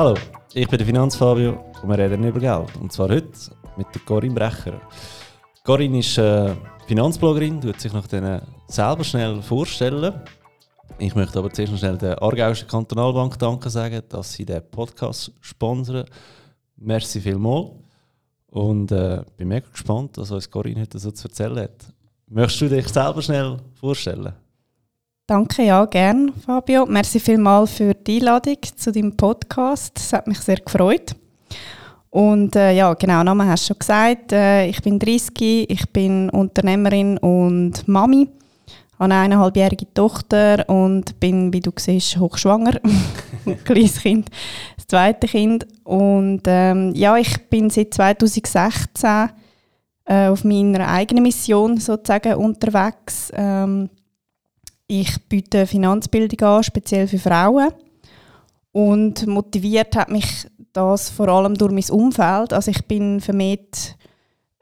Hallo, ich bin der Finanzfabio und wir reden über Geld. Und zwar heute mit der Corinne Brecher. Corinne ist äh, Finanzbloggerin, tut sich nach denen selber schnell vorstellen. Ich möchte aber zuerst noch schnell der Aargauischen Kantonalbank Danke sagen, dass sie den Podcast sponsern. Merci vielmals. Und äh, bin mega gespannt, was uns Corinne heute so zu erzählen hat. Möchtest du dich selber schnell vorstellen? Danke, ja, gern, Fabio. Merci vielmals für die Einladung zu deinem Podcast. Es hat mich sehr gefreut. Und äh, ja, genau, Name hast du schon gesagt. Äh, ich bin 30, ich bin Unternehmerin und Mami. Habe eine eineinhalbjährige Tochter und bin, wie du siehst, hochschwanger. Kleines Kind, das zweite Kind. Und ähm, ja, ich bin seit 2016 äh, auf meiner eigenen Mission sozusagen unterwegs. Ähm, ich biete Finanzbildung an, speziell für Frauen. Und motiviert hat mich das vor allem durch mein Umfeld. Also ich bin vermehrt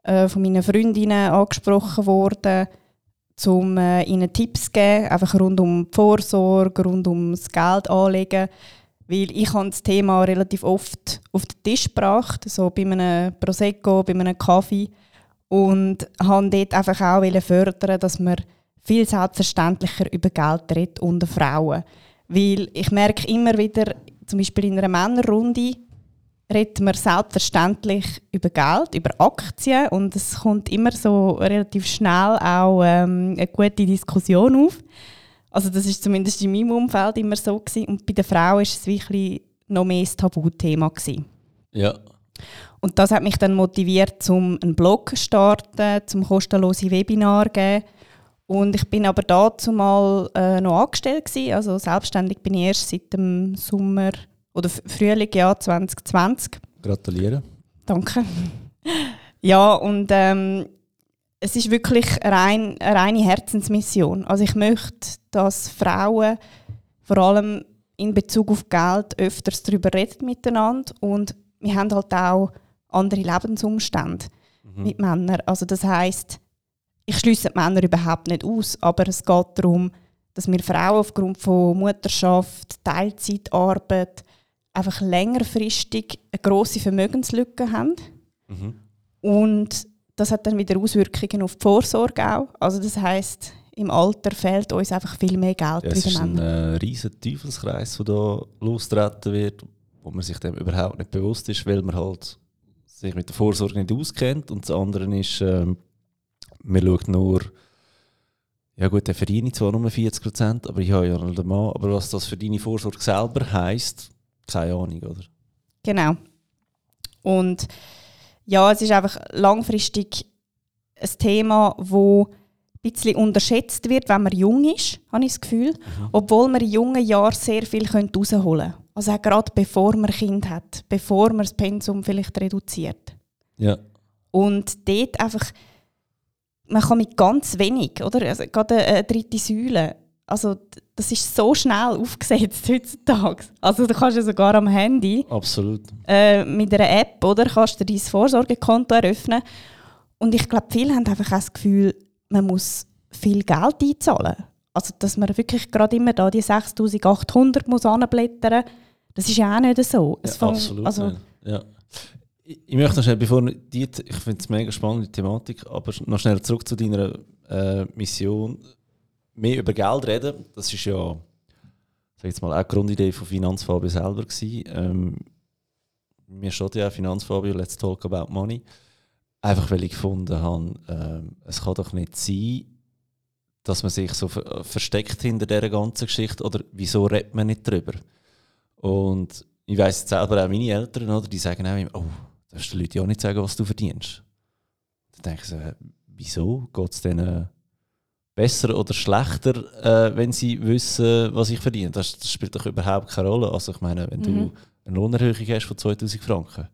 äh, von meinen Freundinnen angesprochen worden, um äh, ihnen Tipps zu geben, einfach rund um die Vorsorge, rund um das Geld anlegen. Weil ich habe das Thema relativ oft auf den Tisch gebracht, so bei einem Prosecco, bei einem Kaffee. Und habe dort einfach auch fördern, dass man viel selbstverständlicher über Geld redet unter Frauen. Weil ich merke immer wieder, zum Beispiel in einer Männerrunde, redet man selbstverständlich über Geld, über Aktien und es kommt immer so relativ schnell auch ähm, eine gute Diskussion auf. Also das ist zumindest in meinem Umfeld immer so gewesen. und bei den Frauen ist es wirklich noch mehr ein Tabuthema gewesen. Ja. Und das hat mich dann motiviert, zum einen Blog zu starten, zum kostenlose Webinar zu geben und ich bin aber dazu mal äh, noch angestellt gewesen. Also selbstständig bin ich erst seit dem Sommer oder Frühling Jahr 2020. Gratuliere. Danke. ja, und ähm, es ist wirklich rein, eine reine Herzensmission. Also ich möchte, dass Frauen vor allem in Bezug auf Geld öfters darüber reden miteinander und wir haben halt auch andere Lebensumstände mhm. mit Männern. Also das heißt ich schließe die Männer überhaupt nicht aus, aber es geht darum, dass wir Frauen aufgrund von Mutterschaft, Teilzeitarbeit einfach längerfristig eine grosse Vermögenslücke haben. Mhm. Und das hat dann wieder Auswirkungen auf die Vorsorge auch. Also das heißt, im Alter fehlt uns einfach viel mehr Geld ja, Es ist ein äh, riesiger Teufelskreis, der da lostreten wird, wo man sich dem überhaupt nicht bewusst ist, weil man halt sich mit der Vorsorge nicht auskennt. Und das andere ist, ähm, man schaut nur, ja gut, der verdiene zwar nur 40 Prozent, aber ich habe ja noch den Mann. Aber was das für deine Vorsorge selber heisst, keine Ahnung, oder? Genau. Und ja, es ist einfach langfristig ein Thema, wo ein bisschen unterschätzt wird, wenn man jung ist, habe ich das Gefühl. Mhm. Obwohl man in jungen Jahren sehr viel herausholen könnte. Also auch gerade bevor man ein Kind hat, bevor man das Pensum vielleicht reduziert. Ja. Und dort einfach man kann mit ganz wenig, oder? Also gerade eine dritte Säule, also das ist so schnell aufgesetzt heutzutage. Also du kannst ja sogar am Handy Absolut. Äh, mit einer App, oder, kannst du dein Vorsorgekonto eröffnen. Und ich glaube, viele haben einfach das Gefühl, man muss viel Geld einzahlen. Also dass man wirklich gerade immer da die 6800 muss anblättern. Das ist ja auch nicht so. Ja, absolut. Also, ja. Ich möchte noch schnell, bevor die, ich finde es mega spannende Thematik, aber noch schnell zurück zu deiner äh, Mission, mehr über Geld reden. Das ist ja, sag jetzt mal, auch die Grundidee von Finanzfabio selber. Ähm, mir steht ja Finanzfabio, let's talk about money. Einfach weil ich gefunden habe, äh, es kann doch nicht sein, dass man sich so ver versteckt hinter dieser ganzen Geschichte oder wieso redet man nicht drüber? Und ich weiß selber auch meine Eltern, oder, die sagen auch immer, oh, darfst den Leuten auch nicht sagen, was du verdienst. Dann denke ich so, wieso? Geht es denen besser oder schlechter, äh, wenn sie wissen, was ich verdiene? Das, das, spielt doch überhaupt keine Rolle. Also ich meine, wenn mhm. du eine Lohnerhöhung hast von 2000 Franken,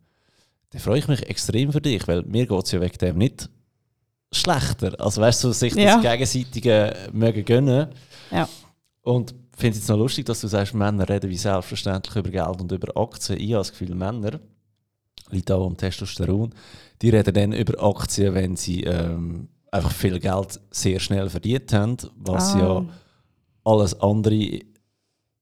dann freue ich mich extrem für dich, weil mir geht es ja wegen dem nicht schlechter. Also weißt du, sich ja. das Gegenseitige mögen gönnen. Ja. Und ich finde es noch lustig, dass du sagst, Männer reden wie selbstverständlich über Geld und über Aktien. Ich habe das Gefühl, Männer liegt auch am Testosteron. Die reden dann über Aktien, wenn sie ähm, einfach viel Geld sehr schnell verdient haben, was ah. ja alles andere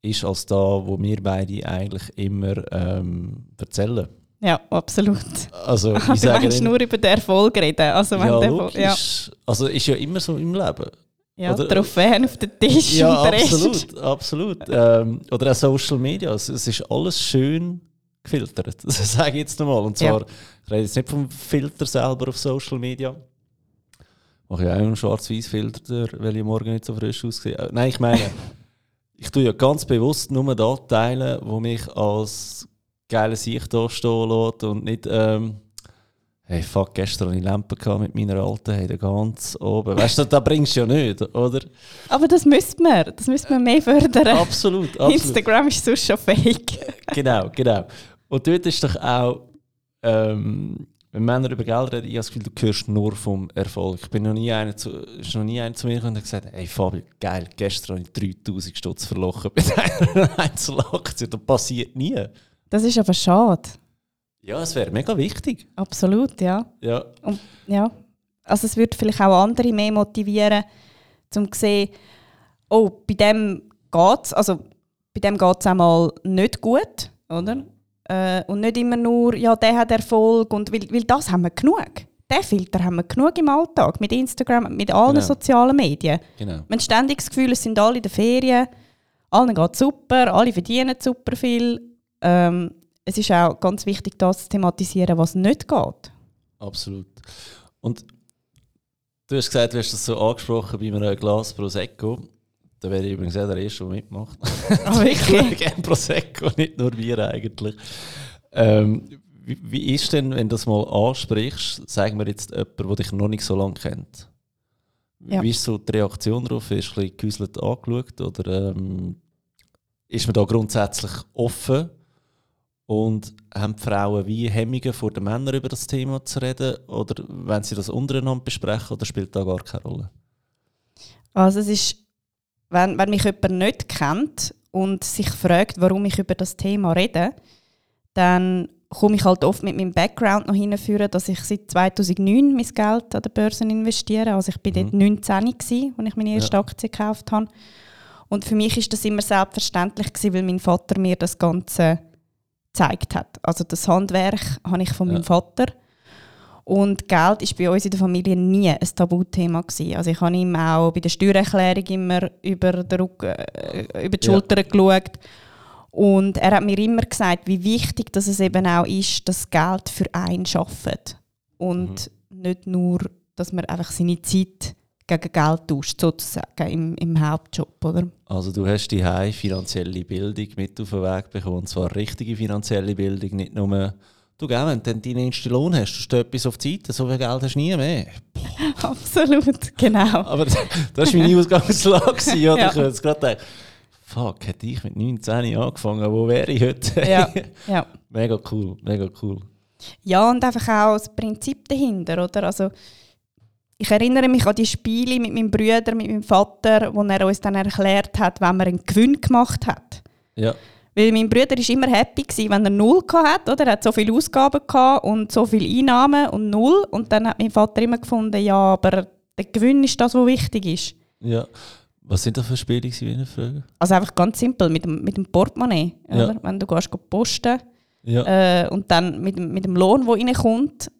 ist als da, wo wir beide eigentlich immer ähm, erzählen. Ja, absolut. Also, ich du sage willst nur über den Erfolg reden. Also, wenn ja, der logisch. Ja, Also ist ja immer so im Leben. ja Oder- Trophäen auf den Tisch Ja, und der Rest. absolut, absolut. Ähm, oder auch Social Media. Es, es ist alles schön gefiltert. Das sage ich jetzt nochmal. Und zwar, Ja. ich rede jetzt nicht vom Filter selber auf Social Media. Mache ja auch einen Schwarz-Weiß-Filter, weil ich morgen nicht so frisch aussehe. Äh, Nein, ich meine, ich tue ja ganz bewusst nur da teilen, wo mich als geile Sicht da stehen lässt und nicht, ähm, hey, fuck, gestern hatte ich Lampe mit meiner Alten, hey, da ganz oben. Weißt du, da bringst du ja nicht, oder? Aber das müsste man. Das müsste man mehr fördern. Absolut, absolut. Instagram ist sonst schon fake. genau, genau. Und dort ist doch auch, ähm, wenn Männer über Geld reden, ich habe das Gefühl, du hörst nur vom Erfolg. Ich bin noch nie einer zu, ist noch nie einer zu mir gekommen und hat gesagt, hey Fabio, geil, gestern habe ich 3000 Stutz verlochen bei einer Einzelaktie. Das passiert nie. Das ist aber schade. Ja, es wäre mega wichtig. Absolut, ja. Ja, Und, ja. Also es würde vielleicht auch andere mehr motivieren, um zu sehen, oh, bei dem geht es, also bei dem geht es einmal nicht gut, oder? Äh, und nicht immer nur, ja, der hat Erfolg, und weil, weil das haben wir genug. Den Filter haben wir genug im Alltag, mit Instagram, mit allen Genau. sozialen Medien. genau. Man hat ständig das Gefühl, es sind alle in der Ferien, allen geht super, alle verdienen super viel. Ähm, es ist auch ganz wichtig, das zu thematisieren, was nicht geht. Absolut. Und du hast gesagt, du hast das so angesprochen bei einem Glas Prosecco. Da wäre ich übrigens auch der Erste, der mitmacht. Ah, ich schaue gerne Prosecco, nicht nur Bier eigentlich. Ähm, wie, wie ist denn, wenn du das mal ansprichst, sagen wir jetzt jemand, der dich noch nicht so lange kennt? Ja. Wie ist so die Reaktion darauf? Ist ein bisschen gehäuselt angeschaut oder ähm, ist man da grundsätzlich offen? Und haben die Frauen wie Hemmungen vor den Männern über das Thema zu reden? Oder wenn sie das untereinander besprechen, oder spielt da gar keine Rolle? Also es ist, wenn, wenn mich jemand nicht kennt und sich fragt, warum ich über das Thema rede, dann komme ich halt oft mit meinem Background noch hinführen, dass ich seit 2009 mein Geld an der Börse investiere. Also ich bin dort 19 gsi, als ich meine erste Ja. Aktie gekauft habe. Und für mich ist das immer selbstverständlich gewesen, weil mein Vater mir das Ganze gezeigt hat. Also das Handwerk habe ich von Ja. meinem Vater. Und Geld ist bei uns in der Familie nie ein Tabuthema gewesen. Also ich habe ihm auch bei der Steuererklärung immer über, den Rücken, äh, über die Ja. Schulter geschaut. Und er hat mir immer gesagt, wie wichtig dass es eben auch ist, dass Geld für einen schafft. Und nicht nur, dass man einfach seine Zeit gegen Geld tauscht, sozusagen im, im Hauptjob, oder? Also du hast die finanzielle Bildung mit auf den Weg bekommen, und zwar richtige finanzielle Bildung, nicht nur du gell, wenn du deinen ersten Lohn hast, du stehst etwas auf die Seite, so viel Geld hast du nie mehr. Absolut, genau. Aber das war meine Ausgangslage, oder? Ja. Ich habe jetzt gerade gedacht, fuck, hätte ich mit 19 angefangen, wo wäre ich heute? Ja, ja. mega cool, mega cool. Ja, und einfach auch das Prinzip dahinter, oder? Also, ich erinnere mich an die Spiele mit meinem Bruder, mit meinem Vater, wo er uns dann erklärt hat, wenn man einen Gewinn gemacht hat. Ja, Weil mein Bruder war immer happy, gewesen, wenn er null hatte. Oder? Er hat so viele Ausgaben gehabt und so viele Einnahmen und null. Und dann hat mein Vater immer gefunden, ja, aber der Gewinn ist das, was wichtig ist. ja. Was sind das für Spiele, wenn ich frage? Also einfach ganz simpel, mit dem, mit dem Portemonnaie. Ja. Oder? Wenn du gehst, gehst posten Ja. äh, und dann mit, dem- mit dem Lohn, der reinkommt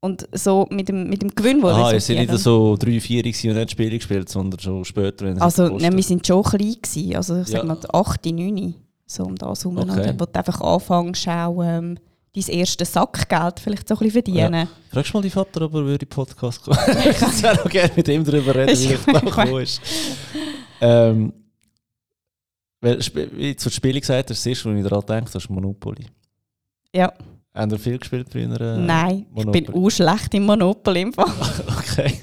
und so mit dem, mit dem Gewinn, der Ah, seid resultiert. nicht so 3, 4 gewesen und nicht Spiele gespielt, sondern schon später, wenn Also, nein, wir sind schon klein gewesen. Also, ich Ja. sag mal, 8, 9, so um das herum. Okay. Oder? Wo du einfach anfängst, auch ähm, dein erstes Sackgeld vielleicht so ein bisschen verdienen. Fragst du mal die Vater, ob er würde in den Podcast kommen Ich würde auch gerne mit ihm darüber reden, wie ich da ist. Ähm, weil, wie du zu Spielen gesagt hast, das erste, was ich daran denke, das ist Monopoly. Ja. Haben ihr viel gespielt früher? Nein, ich bin Monopoly? auch schlecht im Monopoly im Fall. Okay.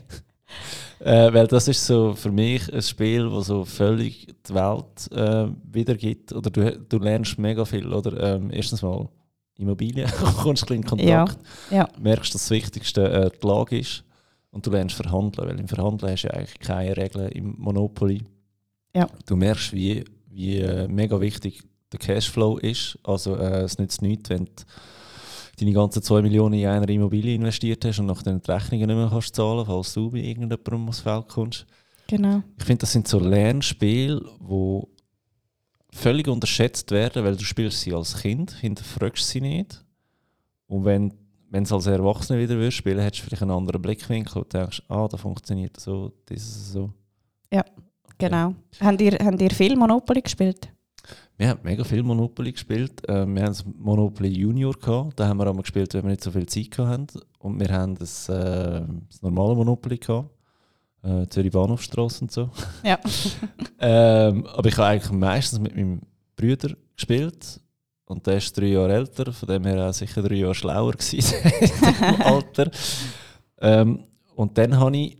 Äh, weil das ist so für mich ein Spiel, das so völlig die Welt äh, wiedergibt. Oder du, du lernst mega viel. Oder ähm, erstens mal Immobilien, du kommst ein in Ja, Kontakt. ja. merkst, dass das Wichtigste äh, die Lage ist. Und du lernst verhandeln, weil im Verhandeln hast du ja eigentlich keine Regeln im Monopoly. Ja. Du merkst, wie, wie äh, mega wichtig der Cashflow ist. Also äh, es nützt nichts, wenn du deine ganzen 2 Millionen in einer Immobilie investiert hast und nachher die Rechnungen nicht mehr kannst zahlen falls du bei irgendjemandem aufs Feld kommst. Genau. Ich finde, das sind so Lernspiele, wo völlig unterschätzt werden, weil du spielst sie als Kind, hinterfragst sie nicht. Und wenn wenn du als Erwachsener wieder würdest spielen, hättest du vielleicht einen anderen Blickwinkel und denkst, ah, da funktioniert so, das ist so. Ja, okay. genau. Habt ihr, habt ihr viel Monopoly gespielt? Wir haben mega viel Monopoly gespielt. Äh, wir haben das Monopoly Junior gehabt. Da haben wir einmal gespielt, wenn wir nicht so viel Zeit hatten. Und wir haben das, äh, das normale Monopoly gehabt. Äh, Zürich Bahnhofstrasse und so. Ja. ähm, aber ich habe eigentlich meistens mit meinem Bruder gespielt. Und der ist drei Jahre älter, von dem her auch sicher drei Jahre schlauer gewesen im Alter. Ähm, und dann habe ich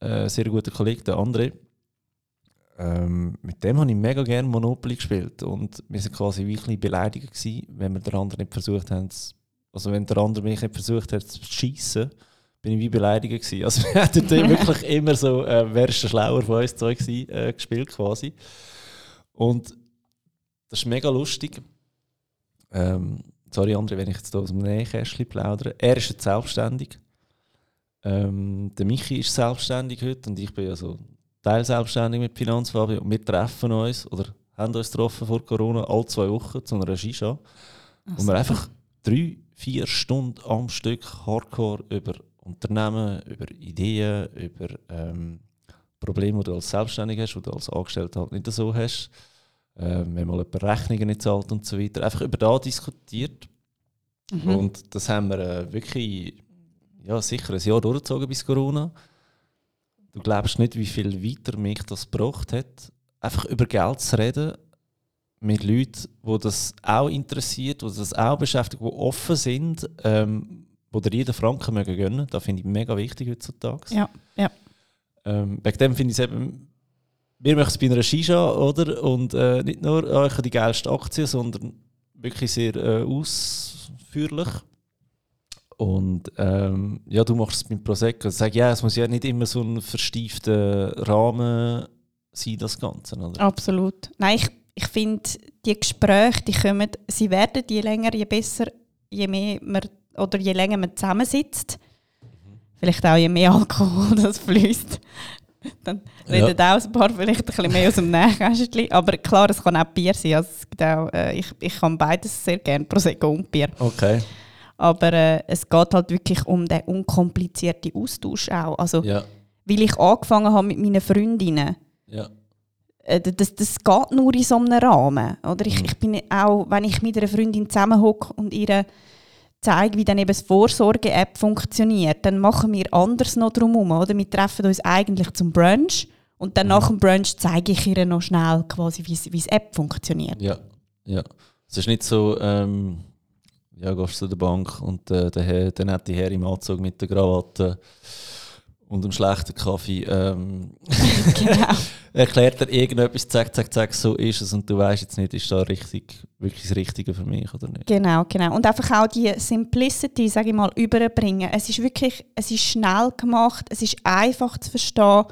äh, einen sehr guten Kollegen, der André, ähm, mit dem habe ich mega gerne Monopoly gespielt. Und wir waren quasi wirklich beleidigt, gewesen, wenn wir den anderen nicht versucht haben, also wenn der andere mich nicht versucht hat zu schießen, bin ich wie beleidigt gewesen. Also wir haben wirklich immer so, äh, wer ist der Schlauer von uns zwei gewesen, äh, gespielt quasi. Und das ist mega lustig ähm, sorry, André, wenn ich jetzt hier aus dem Nähkästchen plaudere. Er ist jetzt selbstständig. Ähm, der Michi ist selbstständig heute und ich bin ja so teilselbstständig mit Finanzfabio. Und wir treffen uns oder haben uns getroffen vor Corona alle zwei Wochen zu einer Shisha. Ach, und wir einfach drei, vier Stunden am Stück Hardcore über Unternehmen, über Ideen, über ähm, Probleme, die du als Selbstständig hast, die du als Angestellter halt nicht so hast äh, wenn mal jemand Rechnungen nicht zahlt und so weiter. Einfach über da diskutiert. Mhm. Und das haben wir äh, wirklich ja, sicher ein Jahr durchgezogen bis Corona. Du glaubst nicht, wie viel weiter mich das gebracht hat, einfach über Geld zu reden mit Leuten, die das auch interessiert, die das auch beschäftigt, die offen sind, ähm, wo dir jeden Franken mögen gönnen. Das finde ich mega wichtig heutzutage. Ja, ja. Ähm, wegen dem finde ich es eben wir möchten es bei einer Shisha, oder? Und äh, nicht nur äh, die geilste Aktie, sondern wirklich sehr äh, ausführlich. Und ähm, ja, du machst es beim Prosecco. Ich sage, ja, es muss ja nicht immer so ein verstiefter Rahmen sein, das Ganze, oder? Absolut. Nein, ich, ich finde, die Gespräche, die kommen, sie werden je länger, je besser, je mehr man, oder je länger man zusammensitzt. Mhm. Vielleicht auch je mehr Alkohol das fließt. Dann reden ja. auch ein paar vielleicht ein bisschen mehr aus dem Nähkästchen. Aber klar, es kann auch Bier sein. Also es gibt auch, äh, ich, ich kann beides sehr gerne, Prosecco und Bier. Okay. Aber äh, es geht halt wirklich um den unkomplizierten Austausch auch. Also, ja. weil ich angefangen habe mit meinen Freundinnen. Ja. Äh, das, das geht nur in so einem Rahmen. Oder ich, mhm. ich bin auch, wenn ich mit einer Freundin zusammenhocke und ihre zeige, wie dann eben das Vorsorge-App funktioniert, dann machen wir anders noch drumherum, oder? Wir treffen uns eigentlich zum Brunch und dann mhm. nach dem Brunch zeige ich ihr noch schnell quasi, wie die App funktioniert. Ja, ja. Es ist nicht so, ähm, ja, gehst du zu der Bank und äh, der, der nette Herr im Anzug mit der Krawatte und einem schlechten Kaffee ähm, genau. erklärt er irgendetwas, zack, zack, zack, so ist es und du weißt jetzt nicht, ist da richtig, wirklich das Richtige für mich oder nicht. Genau, genau. Und einfach auch die Simplicity, sage ich mal, überbringen. Es ist wirklich, es ist schnell gemacht, es ist einfach zu verstehen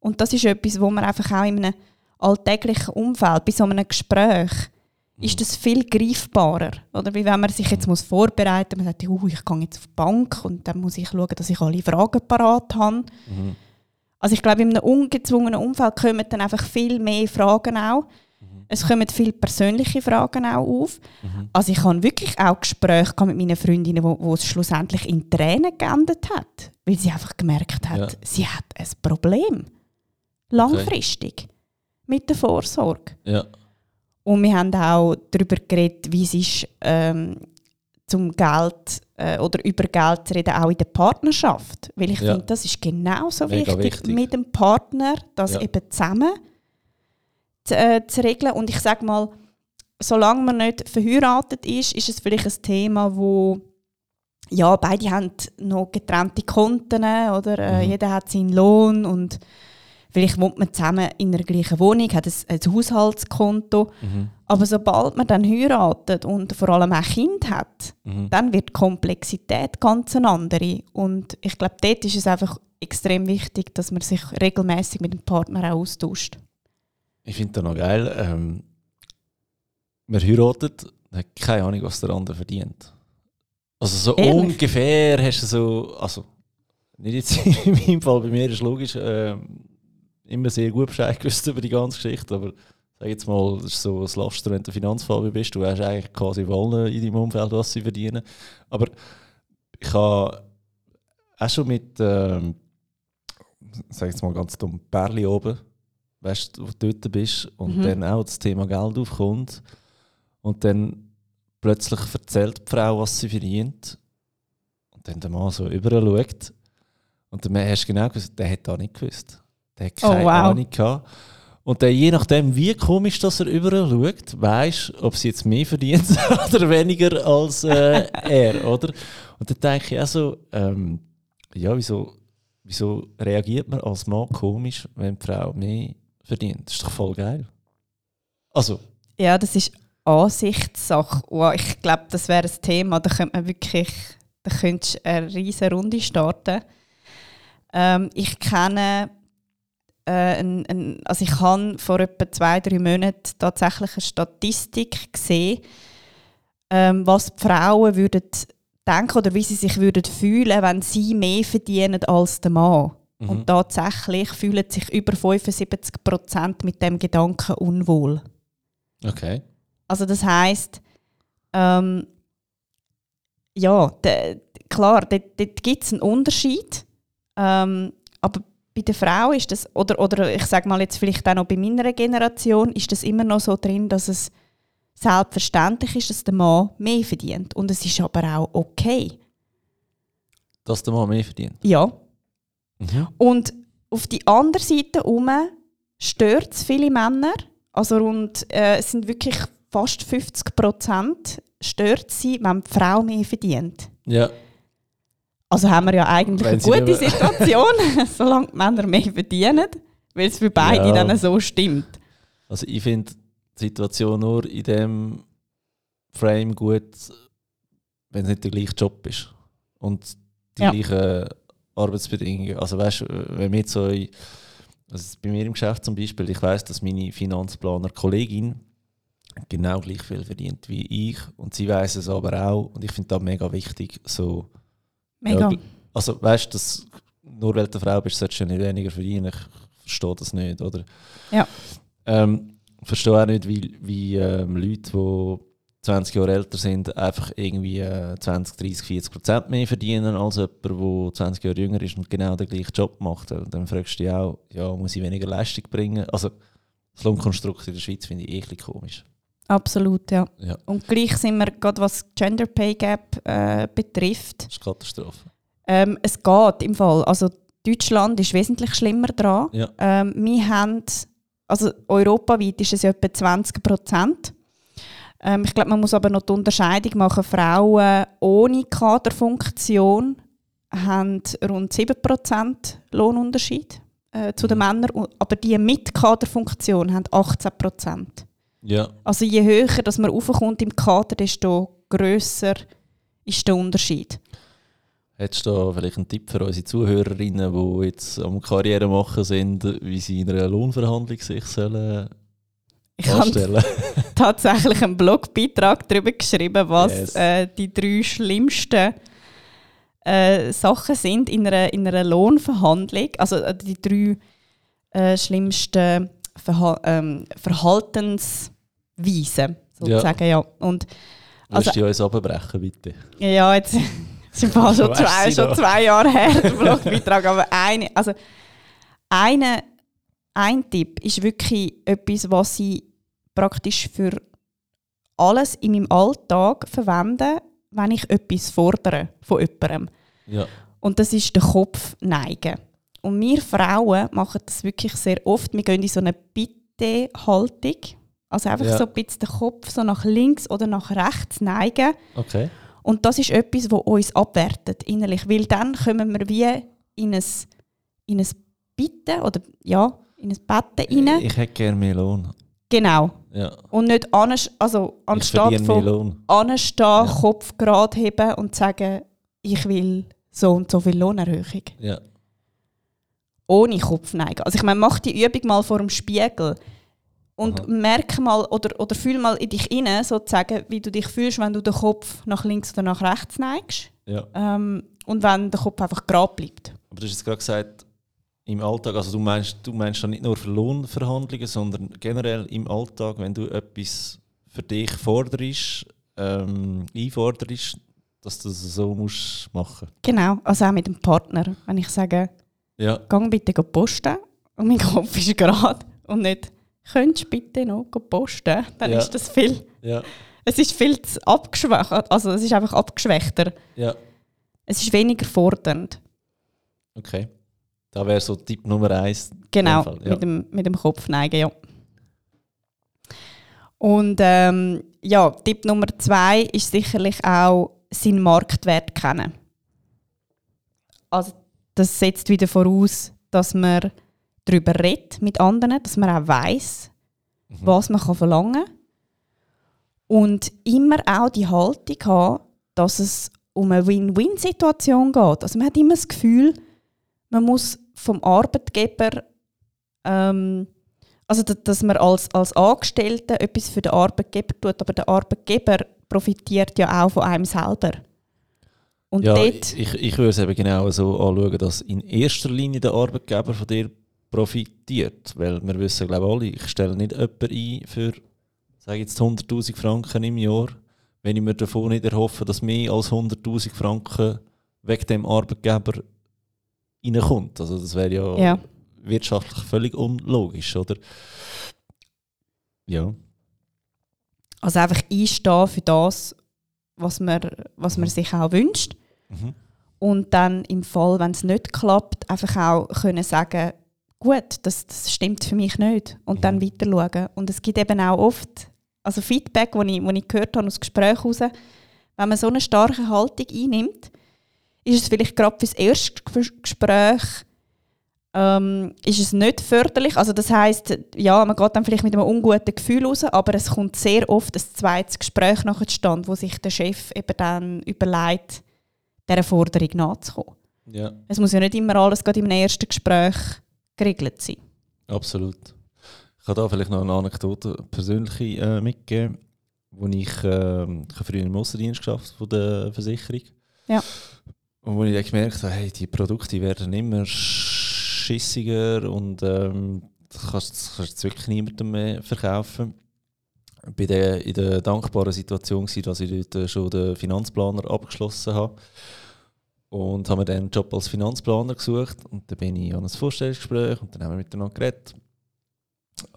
und das ist etwas, wo man einfach auch in einem alltäglichen Umfeld, bei so einem Gespräch, ist das viel greifbarer. Oder wie wenn man sich jetzt muss vorbereiten muss, man sagt, uh, ich gehe jetzt auf die Bank und dann muss ich schauen, dass ich alle Fragen parat habe. Mhm. Also ich glaube, in einem ungezwungenen Umfeld kommen dann einfach viel mehr Fragen auch. Mhm. Es kommen viele persönliche Fragen auch auf. Mhm. Also ich habe wirklich auch Gespräche mit meinen Freundinnen, wo, wo es schlussendlich in Tränen geendet hat, weil sie einfach gemerkt hat, ja. sie hat ein Problem. Langfristig. Okay. Mit der Vorsorge. Ja. Und wir haben auch darüber geredet, wie es ist, ähm, zum Geld äh, oder über Geld zu reden, auch in der Partnerschaft. Weil ich ja. finde, das ist genauso wichtig, wichtig, mit dem Partner, das ja. eben zusammen zu, äh, zu regeln. Und ich sage mal, solange man nicht verheiratet ist, ist es vielleicht ein Thema, wo ja, beide haben noch getrennte Konten, oder? Äh, mhm. Jeder hat seinen Lohn und Vielleicht wohnt man zusammen in der gleichen Wohnung, hat ein, ein Haushaltskonto. Mhm. Aber sobald man dann heiratet und vor allem auch Kind hat, mhm. dann wird die Komplexität ganz eine andere. Und ich glaube, dort ist es einfach extrem wichtig, dass man sich regelmäßig mit dem Partner auch austauscht. Ich finde das noch geil. Ähm, man heiratet, hat keine Ahnung, was der andere verdient. Also so Ehrlich? ungefähr hast du so, also nicht jetzt in meinem Fall, bei mir ist logisch, ähm, immer sehr gut Bescheid gewusst über die ganze Geschichte, aber sag jetzt mal, das ist so ein Laster, wenn du Finanzfabio bist. Du weißt eigentlich quasi wollen in deinem Umfeld, was sie verdienen. Aber ich habe auch schon mit, ähm, sag jetzt mal ganz dumm, Perli oben, weißt du, wo du dort bist und Mhm. dann auch das Thema Geld aufkommt und dann plötzlich erzählt die Frau, was sie verdient und dann der Mann so überall schaut und der Mann hast du genau gewusst, der hat da nicht gewusst. Der hat Oh, keine wow. Ahnung gehabt. Und dann, je nachdem, wie komisch dass er überall schaut, weisst ob sie jetzt mehr verdient oder weniger als äh, er, oder? Und dann denke ich auch so, ähm, ja, wieso, wieso reagiert man als Mann komisch, wenn die Frau mehr verdient? Das ist doch voll geil. Also, Ja, das ist Ansichtssache. Wow, ich glaube, das wäre ein Thema, da könnte man wirklich, da könntest eine riesige Runde starten. Ähm, ich kenne, äh, ein, ein, also ich habe vor etwa zwei, drei Monaten tatsächlich eine Statistik gesehen, ähm, was die Frauen würden denken oder wie sie sich würden fühlen, wenn sie mehr verdienen als der Mann. mhm. Und tatsächlich fühlen sich über 75 Prozent mit dem Gedanken unwohl. okay. Also das heißt, ähm, ja, de, klar, dort, gibt es einen Unterschied, ähm, bei der Frau ist das, oder, oder ich sage mal jetzt vielleicht auch noch bei meiner Generation, ist das immer noch so drin, dass es selbstverständlich ist, dass der Mann mehr verdient. Und es ist aber auch okay. Dass der Mann mehr verdient. Ja. Mhm. Und auf die andere Seite herum stört es viele Männer. Also rund, äh, es sind wirklich fast 50 Prozent stört sie, wenn die Frau mehr verdient. Ja, Also haben wir ja eigentlich Wenn eine gute Situation, solange die Männer mehr verdienen, weil es für beide Ja. dann so stimmt. also ich finde die Situation nur in dem Frame gut, wenn es nicht der gleiche Job ist. Und die Ja. gleichen Arbeitsbedingungen. Also weißt du, wenn wir so in, also bei mir im Geschäft zum Beispiel, ich weiß, dass meine Finanzplaner-Kollegin genau gleich viel verdient wie ich und sie weiß es aber auch und ich finde das mega wichtig, so Mega. Ja, also weißt du, nur weil du eine Frau bist, solltest du nicht weniger verdienen. Ich verstehe das nicht, oder? Ja. Ähm, ich verstehe auch nicht, wie, wie ähm, Leute, die 20 Jahre älter sind, einfach irgendwie äh, 20, 30, 40 Prozent mehr verdienen als jemand, der 20 Jahre jünger ist und genau den gleichen Job macht. Und dann fragst du dich auch, ja, muss ich weniger Leistung bringen? Also das Lohnkonstrukt in der Schweiz finde ich eh komisch. Absolut, ja. Ja, Und gleich sind wir, gerade was Gender Pay Gap äh, betrifft, das ist Katastrophe. Ähm, es geht im Fall. Also Deutschland ist wesentlich schlimmer dran. Ja. Ähm, wir haben, also europaweit ist es ja etwa 20 Prozent. Ähm, ich glaube, man muss aber noch die Unterscheidung machen. Frauen ohne Kaderfunktion haben rund 7 Prozent Lohnunterschied äh, zu den Männern, Und- aber die mit Kaderfunktion haben 18 Prozent. Ja, Also je höher dass man raufkommt im Kader, desto grösser ist der Unterschied. Hättest du da vielleicht einen Tipp für unsere Zuhörerinnen, die jetzt am Karriere machen sind, wie sie in einer Lohnverhandlung sich sollen Ich habe tatsächlich einen Blogbeitrag darüber geschrieben, was Yes. äh, die drei schlimmsten äh, Sachen sind in einer, in einer Lohnverhandlung. Also äh, die drei äh, schlimmsten Verha ähm, Verhaltensweisen, sozusagen. Ja. Und Willst Also- du uns abbrechen, bitte? ja, jetzt sind wir schon zwei, schon zwei Jahre her, der Blogbeitrag. Aber eine, also eine, ein Tipp ist wirklich etwas, was ich praktisch für alles in meinem Alltag verwende, wenn ich etwas fordere von jemandem. Ja. Und das ist der Kopf neigen. Und wir Frauen machen das wirklich sehr oft. Wir gehen in so eine Bitte-Haltung. Also einfach Ja. so ein bisschen den Kopf so nach links oder nach rechts neigen. Okay. Und das ist etwas, was uns abwertet innerlich. Weil dann kommen wir wie in ein, in ein Bitten oder ja, in ein Betten rein. Ich hätte gerne mehr Lohn. Genau. Ja. Und nicht anes, also anstatt von anstehen, Ja. Kopf gerade heben und sagen, ich will so und so viel Lohnerhöhung. Ja. Ohne Kopf neigen. Also ich meine, mach die Übung mal vor dem Spiegel und Aha. merke mal oder, oder fühl mal in dich hinein, sozusagen, wie du dich fühlst, wenn du den Kopf nach links oder nach rechts neigst. ja. Ähm, und wenn der Kopf einfach gerade bleibt. Aber du hast jetzt gerade gesagt, Im Alltag, also du meinst, du meinst dann nicht nur für Lohnverhandlungen, sondern generell im Alltag, wenn du etwas für dich forderst, ähm, einforderst, dass du das so musst machen Genau, also auch mit dem Partner. Wenn ich sage, Ja, gang bitte posten und mein Kopf ist gerade und nicht, könntest du bitte noch posten, dann Ja. ist das viel, ja, es ist viel zu abgeschwächt, also es ist einfach abgeschwächter. ja. Es ist weniger fordernd. Okay. Da wäre so Tipp Nummer eins. Genau, Fall, ja. mit, dem, mit dem Kopf neigen, ja. Und ähm, ja, Tipp Nummer zwei ist sicherlich auch seinen Marktwert kennen. Also das setzt wieder voraus, dass man darüber redet mit anderen, dass man auch weiß, was man kann verlangen kann. Und immer auch die Haltung haben, dass es um eine Win-Win-Situation geht. Also man hat immer das Gefühl, man muss vom Arbeitgeber, ähm, also da- dass man als, als Angestellter etwas für den Arbeitgeber tut, aber der Arbeitgeber profitiert ja auch von einem selber. Und Ja, dort, ich, ich würde es eben genau so anschauen, dass in erster Linie der Arbeitgeber von dir profitiert. Weil wir wissen, glaube ich, alle, ich stelle nicht jemanden ein für, sage jetzt 100'000 Franken im Jahr, wenn ich mir davon nicht erhoffe, dass mehr als 100'000 Franken wegen dem Arbeitgeber reinkommt. Also das wäre ja, Ja. wirtschaftlich völlig unlogisch, oder? Ja. also einfach einstehen für das, was man, was man sich auch wünscht. Mhm. Und dann im Fall, wenn es nicht klappt, einfach auch können sagen, gut, das, das stimmt für mich nicht. Und dann weiter schauen. Und es gibt eben auch oft, also Feedback, das ich, wo ich gehört habe aus Gesprächen heraus, wenn man so eine starke Haltung einnimmt, ist es vielleicht gerade fürs erste Gespräch ähm, ist es nicht förderlich. Also das heißt, ja, man geht dann vielleicht mit einem unguten Gefühl raus, aber es kommt sehr oft ein zweites Gespräch nachher zustande, wo sich der Chef eben dann überlegt, dieser Forderung nachzukommen. ja, Es muss ja nicht immer alles gerade im ersten Gespräch geregelt sein. absolut. Ich kann da vielleicht noch eine Anekdote persönlich äh, mitgeben, wo ich, ähm, ich habe früher im Aussendienst geschafft von der Versicherung. Ja. Und wo ich dann gemerkt habe, hey, die Produkte werden immer schissiger und ähm, kannst kannst du wirklich niemandem mehr verkaufen. War der- in der dankbaren Situation, dass ich dort äh, schon den Finanzplaner abgeschlossen habe. Und habe mir dann einen Job als Finanzplaner gesucht. Und dann bin ich an ein Vorstellungsgespräch und dann haben wir miteinander geredet.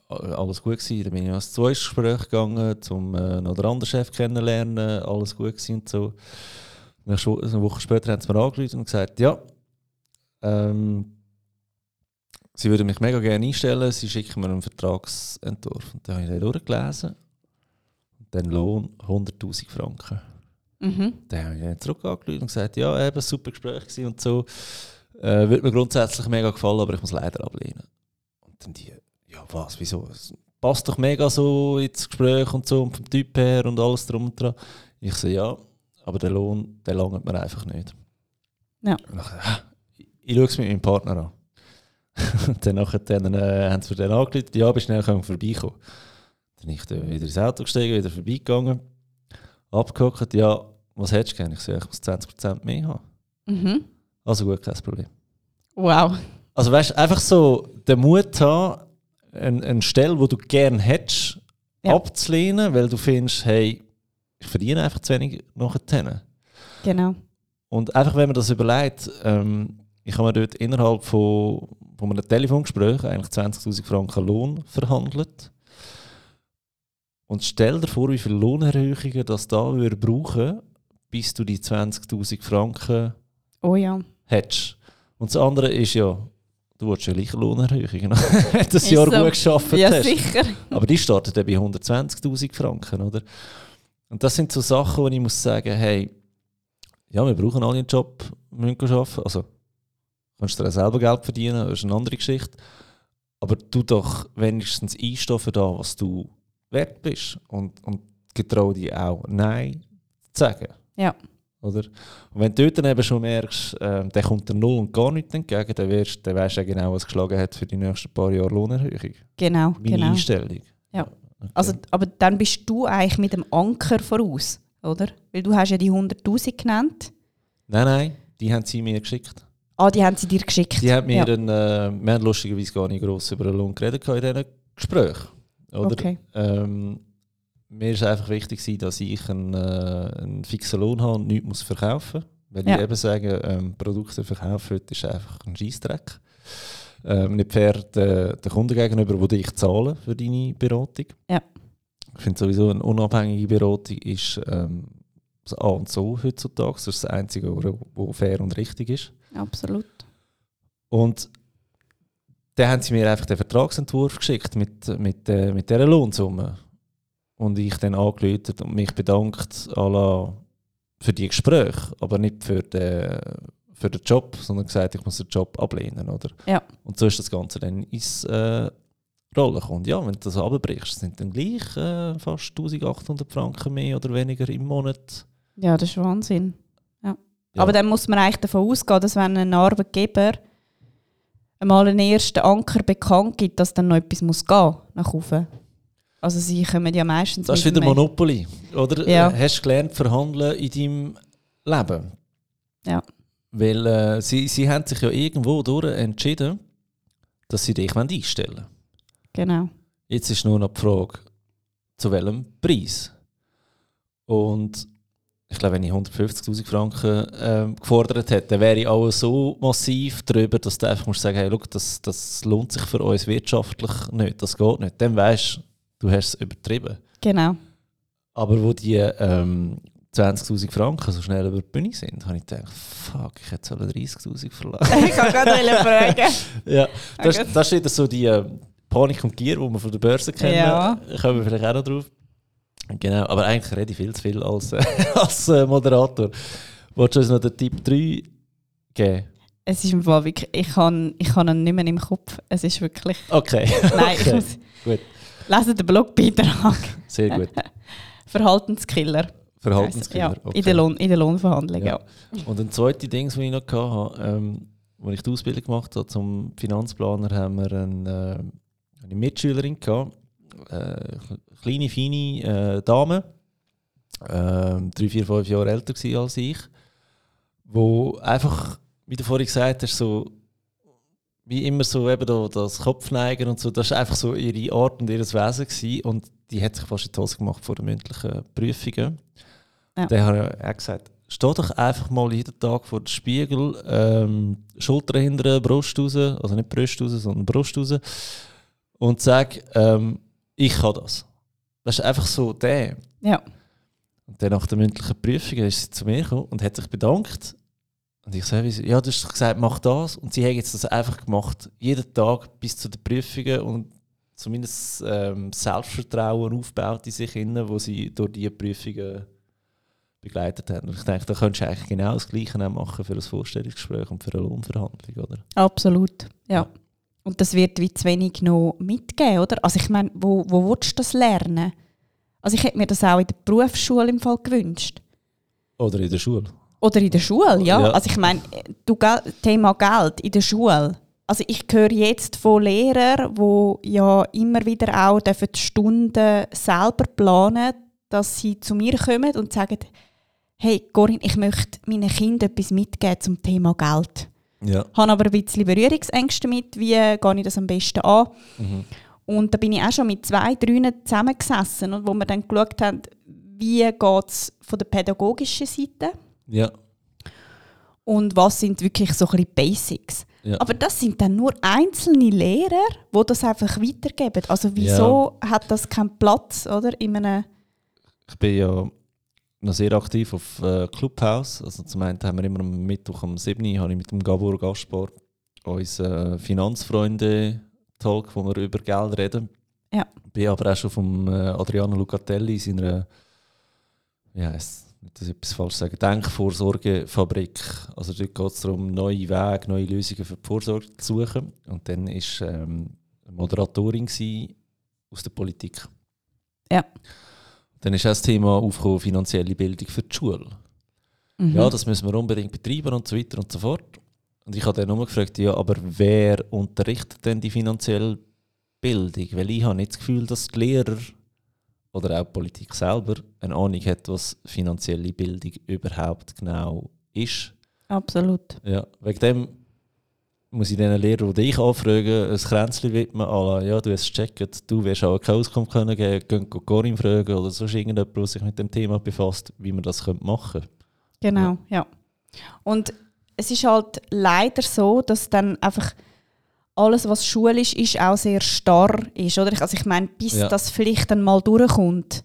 Alles gut gewesen. Dann bin ich ein zweites Gespräch gegangen, um äh, noch den anderen Chef kennenzulernen. Alles gut gewesen und so. Eine Woche später haben sie mir angerufen und gesagt, ja, ähm, sie würden mich mega gerne einstellen, sie schicken mir einen Vertragsentwurf. Und dann habe ich den durchgelesen. Dann Lohn 100'000 Franken. Mhm. Dann habe ich dann zurück und gesagt, ja, eben, super Gespräch gewesen und so. Äh, würde mir grundsätzlich mega gefallen, aber ich muss leider ablehnen. Und dann die, ja was, wieso? Es passt doch mega so ins Gespräch und so und vom Typ her und alles drum und dran. Ich so, ja, aber der Lohn, der langt mir einfach nicht. Ja. Und dann, «Hä? ich, ich schaue es mit meinem Partner an. Und dann, nachher, dann äh, haben sie dann angerufen, ja, bist schnell können vorbeikommen. Dann bin ich dann wieder ins Auto gestiegen, wieder vorbeigegangen, abgehockt, ja, was hättest du gerne? Ich so, ich muss 20% mehr haben. Mhm. Also gut, kein Problem. Wow. Also weißt du, einfach so den Mut haben, eine, eine Stelle, die du gerne hättest, Ja. abzulehnen, weil du findest, hey, ich verdiene einfach zu wenig nachher. Genau. Und einfach, wenn man das überlegt, ähm, ich habe mir dort innerhalb von, von einem Telefongespräch eigentlich 20'000 Franken Lohn verhandelt. Und stell dir vor, wie viele Lohnerhöhungen das da würde brauchen, bis du die 20'000 Franken Oh ja. hättest. Und das andere ist ja, du willst ja gleich Lohnerhöhungen, wenn du das Jahr so. gut geschafft Ja, hast. sicher. Aber die startet dann bei 120'000 Franken, oder? Und das sind so Sachen, wo ich muss sagen, hey, ja, wir brauchen alle einen Job, wir müssen arbeiten. Also, kannst du dir selber Geld verdienen, das ist eine andere Geschichte. Aber du doch wenigstens einstehen für das, was du wert bist. Und, und getrau dich auch Nein zu sagen. Ja. Oder? Und wenn du dort dann eben schon merkst, ähm, der kommt dir null und gar nichts entgegen, dann, wirst, dann weißt du ja genau, was geschlagen hat für die nächsten paar Jahre Lohnerhöhung. Genau. Meine genau. Einstellung. Ja. Okay. Also, aber dann bist du eigentlich mit dem Anker voraus, oder? Weil du hast ja die 100'000 genannt. nein, nein, die haben sie mir geschickt. Ah, die haben sie dir geschickt? Die hat mir ja. einen, äh, wir haben lustigerweise gar nicht gross über den Lohn geredet in diesen Gesprächen. Oder? Okay. Ähm, mir ist einfach wichtig, dass ich einen, äh, einen fixen Lohn habe und nichts muss verkaufen muss. Weil ja. ich eben sage, ähm, Produkte verkaufen heute ist einfach ein Scheissdreck. Ähm, nicht fair den, den Kunden gegenüber, die dich zahlen für deine Beratung. Ja. Ich finde sowieso, eine unabhängige Beratung ist ähm, das A und so heutzutage. Das ist das Einzige, was fair und richtig ist. Absolut. Und dann haben sie mir einfach den Vertragsentwurf geschickt mit, mit, äh, mit dieser Lohnsumme. Und ich dann angelötet und mich bedankt la, für die Gespräche, aber nicht für den, für den Job, sondern gesagt, ich muss den Job ablehnen. Oder? Ja. Und so ist das Ganze dann ins äh, Rollen gekommen. Ja, wenn du das abbrichst, sind dann gleich äh, fast 1800 Franken mehr oder weniger im Monat. Ja, das ist Wahnsinn. Ja. Aber dann muss man eigentlich davon ausgehen, dass wenn ein Arbeitgeber einmal einen ersten Anker bekannt gibt, dass dann noch etwas muss gehen nach oben. Also sie kommen ja meistens. Das ist wieder Monopoly, oder? Ja. Äh, hast du gelernt verhandeln in deinem Leben? Ja. Weil äh, sie, sie haben sich ja irgendwo durch entschieden, dass sie dich einstellen wollen. Genau. Jetzt ist nur noch die Frage, zu welchem Preis? Und ich glaube, wenn ich 150.000 Franken äh, gefordert hätte, wäre ich auch so massiv darüber, dass du einfach musst sagen, hey, look, das, das lohnt sich für uns wirtschaftlich nicht, das geht nicht. Dann weißt du, hast es übertrieben. Genau. Aber wo die ähm, 20'000 Franken so schnell über die Bühne sind, habe ich gedacht, fuck, ich hätte 30'000 verlangen. ich kann gerade fragen. ja, das, das ist wieder so die äh, Panik und Gier, die wir von der Börse kennen. Ja. Kommen wir vielleicht auch noch drauf. Genau, aber eigentlich rede ich viel zu viel als, äh, als äh, Moderator. Wolltest du uns noch den Tipp 3 geben? Es ist im Fall wirklich, ich kann, ich ihn nicht mehr im Kopf. Es ist wirklich... Okay. Nein, okay. ich muss... Gut. Lesen den Blogbeitrag. Sehr gut. Verhaltenskiller. Verhaltenskiller, ja, okay. in, der Lohn, in der Lohnverhandlung, ja. ja. Und ein zweites Ding, das ich noch hatte, ähm, als ich die Ausbildung gemacht habe zum Finanzplaner, haben wir eine, äh, eine Mitschülerin gehabt, äh, kleine, feine äh, Dame, äh, drei, vier, fünf Jahre älter als ich, wo einfach, wie du vorhin gesagt hast, so wie immer so eben da, das Kopfneigen und so, das war einfach so ihre Art und ihr Wesen gewesen. und die hat sich fast in die Hose gemacht vor den mündlichen Prüfungen. Ja. Dann habe ich auch gesagt, steh doch einfach mal jeden Tag vor dem Spiegel, ähm, Schulter hinter Brust raus, also nicht Brust raus, sondern Brust raus und sag, ähm, ich kann das. Das ist einfach so der. Ja. Und dann nach der mündlichen Prüfung ist sie zu mir gekommen und hat sich bedankt. Und ich sage, ja, du hast gesagt, mach das. Und sie hat jetzt das einfach gemacht, jeden Tag bis zu den Prüfungen und zumindest ähm, Selbstvertrauen aufbaut in sich innen, wo sie durch diese Prüfungen begleitet haben. Und ich denke, da könntest du eigentlich genau das Gleiche machen für ein Vorstellungsgespräch und für eine Lohnverhandlung, oder? Absolut, ja. ja. Und das wird wie zu wenig noch mitgeben, oder? Also ich meine, wo, wo willst du das lernen? Also ich hätte mir das auch in der Berufsschule im Fall gewünscht. Oder in der Schule. Oder in der Schule, ja. ja. Also ich meine, du Thema Geld in der Schule. Also ich höre jetzt von Lehrern, die ja immer wieder auch die Stunden selber planen, dass sie zu mir kommen und sagen, hey Corinne, ich möchte meinen Kindern etwas mitgeben zum Thema Geld. Ja. Habe aber ein bisschen Berührungsängste damit, wie gehe ich das am besten an. Mhm. Und da bin ich auch schon mit zwei, drei zusammengesessen, und wo wir dann geschaut haben, wie geht es von der pädagogischen Seite. Ja. Und was sind wirklich so ein bisschen Basics. Ja. Aber das sind dann nur einzelne Lehrer, die das einfach weitergeben. Also wieso ja. hat das keinen Platz oder, in einem... Ich bin ja noch sehr aktiv auf äh, Clubhouse. Also zum einen haben wir immer am Mittwoch um 7 Uhr habe ich mit dem Gabor Gaspar unseren Finanzfreunde-Talk, wo wir über Geld reden. Ja. Bin aber auch schon vom äh, Adriano Lucatelli, seiner, wie heisst nicht dass ich etwas falsch sagen, Denkvorsorgefabrik. Also dort geht es darum, neue Wege, neue Lösungen für die Vorsorge zu suchen. Und dann war ähm, eine Moderatorin aus der Politik. Ja. Dann ist auch das Thema aufgekommen, finanzielle Bildung für die Schule. Mhm. Ja, das müssen wir unbedingt betreiben und so weiter und so fort. Und ich habe dann nur gefragt, ja, aber wer unterrichtet denn die finanzielle Bildung? Weil ich habe nicht das Gefühl, dass die Lehrer oder auch die Politik selber eine Ahnung hat, was finanzielle Bildung überhaupt genau ist. Absolut. Ja, wegen dem muss ich den Lehrer, die dich anfragen, ein Kränzchen widmen, à ja, du hast es gecheckt, du wirst auch keine Auskunft können geben, gehen Corinne fragen oder sonst irgendjemand, der sich mit dem Thema befasst, wie man das machen könnte. Genau, ja. ja. Und es ist halt leider so, dass dann einfach alles, was schulisch ist, auch sehr starr ist. Oder? Also ich meine, bis ja. das vielleicht dann mal durchkommt,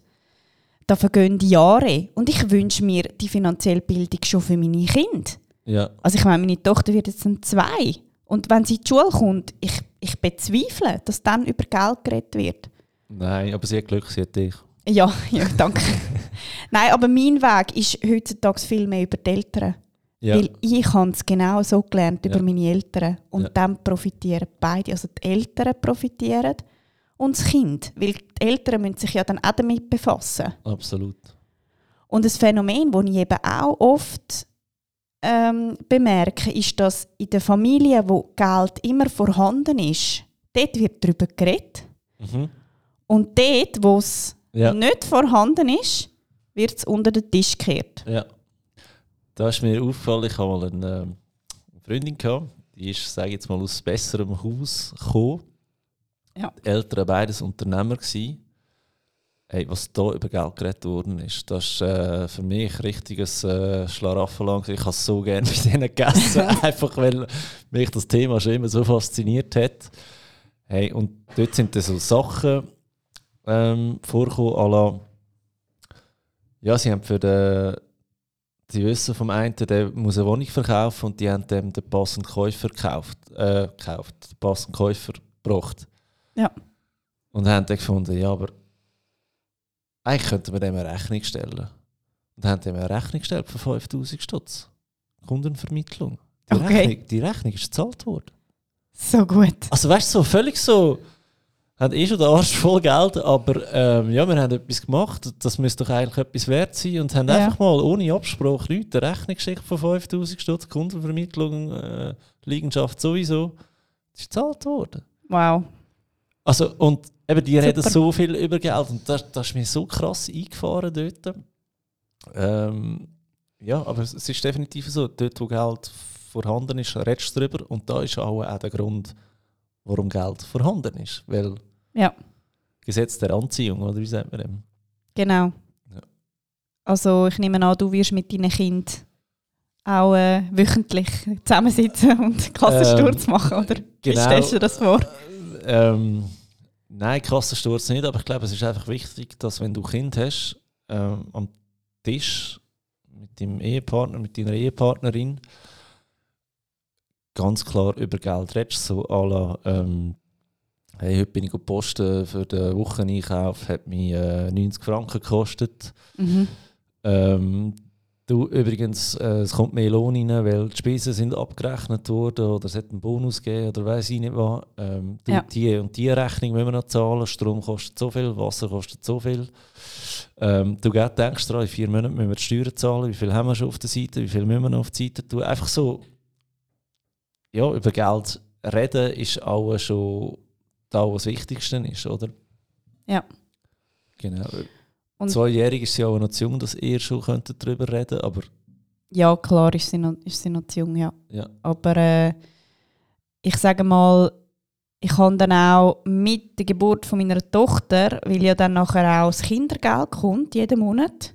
da vergehen Jahre. Und ich wünsche mir die finanzielle Bildung schon für meine Kinder. Ja. Also ich meine, meine Tochter wird jetzt dann zwei. Und wenn sie in die Schule kommt, ich, ich bezweifle, dass dann über Geld geredet wird. Nein, aber sie hat Glück, sie hat dich. Ja, ja danke. Nein, aber mein Weg ist heutzutage viel mehr über die Eltern. Ja. Weil ich habe es genau so gelernt über ja. meine Eltern. Und ja. dann profitieren beide. Also die Eltern profitieren und das Kind. Weil die Eltern müssen sich ja dann auch damit befassen. Absolut. Und das Phänomen, das ich eben auch oft ähm, bemerke, ist, dass in der Familie, wo Geld immer vorhanden ist, dort wird darüber geredet. Mhm. Und dort, wo es ja. nicht vorhanden ist, wird es unter den Tisch gekehrt. Ja. Da ist mir aufgefallen, ich habe mal eine, ähm, Freundin gehabt, die ist, sage ich jetzt mal, aus besserem Haus gekommen. Ja. Die Eltern beides Unternehmer gewesen. Hey, was da über Geld geredet worden ist, das ist äh, für mich richtiges äh, Schlaraffenland. Ich habe es so gerne mit denen gegessen, einfach weil mich das Thema schon immer so fasziniert hat. Hey, und dort sind dann so Sachen ähm, vorgekommen, à la, ja, sie haben für den Sie wissen vom einen, der muss eine Wohnung verkaufen und die haben dem den passenden Käufer gekauft, äh, gekauft, den passenden Käufer gebracht. Ja. Und haben dann gefunden, ja, aber eigentlich könnten wir dem eine Rechnung stellen. Und haben dem eine Rechnung gestellt für 5000 Stutz. Kundenvermittlung. Die, okay. Rechnung, die Rechnung ist gezahlt worden. So gut. Also weißt du, so völlig so haben eh schon den Arsch voll Geld, aber ähm, ja, wir haben etwas gemacht, das müsste doch eigentlich etwas wert sein und haben ja. einfach mal ohne Absprache Leute eine Rechnung geschickt von 5000 Stutz, Kundenvermittlung, äh, Liegenschaft sowieso. Das ist gezahlt worden. Wow. Also, und eben, die Super. reden so viel über Geld und das, das ist mir so krass eingefahren dort. Ähm, ja, aber es ist definitiv so, dort wo Geld vorhanden ist, redest du darüber und da ist auch, auch der Grund, warum Geld vorhanden ist. Weil ja. Gesetz der Anziehung, oder wie sagt man dem? Genau. Ja. Also ich nehme an, du wirst mit deinen Kindern auch äh, wöchentlich zusammensitzen und Kassensturz ähm, machen, oder? Genau, wie stellst du das vor? Ähm, nein, Kassensturz nicht, aber ich glaube, es ist einfach wichtig, dass wenn du Kind hast, ähm, am Tisch mit deinem Ehepartner, mit deiner Ehepartnerin, ganz klar über Geld redest, so à la, ähm, hey, heute bin ich posten für den Wocheneinkauf, hat mich äh, 90 Franken gekostet. Mhm. Ähm, du, übrigens, äh, es kommt mehr Lohn rein, weil die Spesen sind abgerechnet worden oder es hat einen Bonus gegeben oder weiß ich nicht was. Ähm, du, ja. Die und die Rechnung müssen wir noch zahlen, Strom kostet so viel, Wasser kostet so viel. Ähm, du denkst daran, in vier Monaten müssen wir die Steuern zahlen, wie viel haben wir schon auf der Seite, wie viel müssen wir noch auf die Seite tun. Einfach so ja, über Geld reden ist auch schon da, was das Wichtigste ist, oder? Ja. Genau. Und Zweijährig ist sie auch noch zu jung, dass ihr schon darüber reden aber... Ja, klar ist sie noch, ist sie noch zu jung, ja. ja. Aber äh, ich sage mal, ich habe dann auch mit der Geburt von meiner Tochter, weil ja dann nachher auch das Kindergeld kommt, jeden Monat,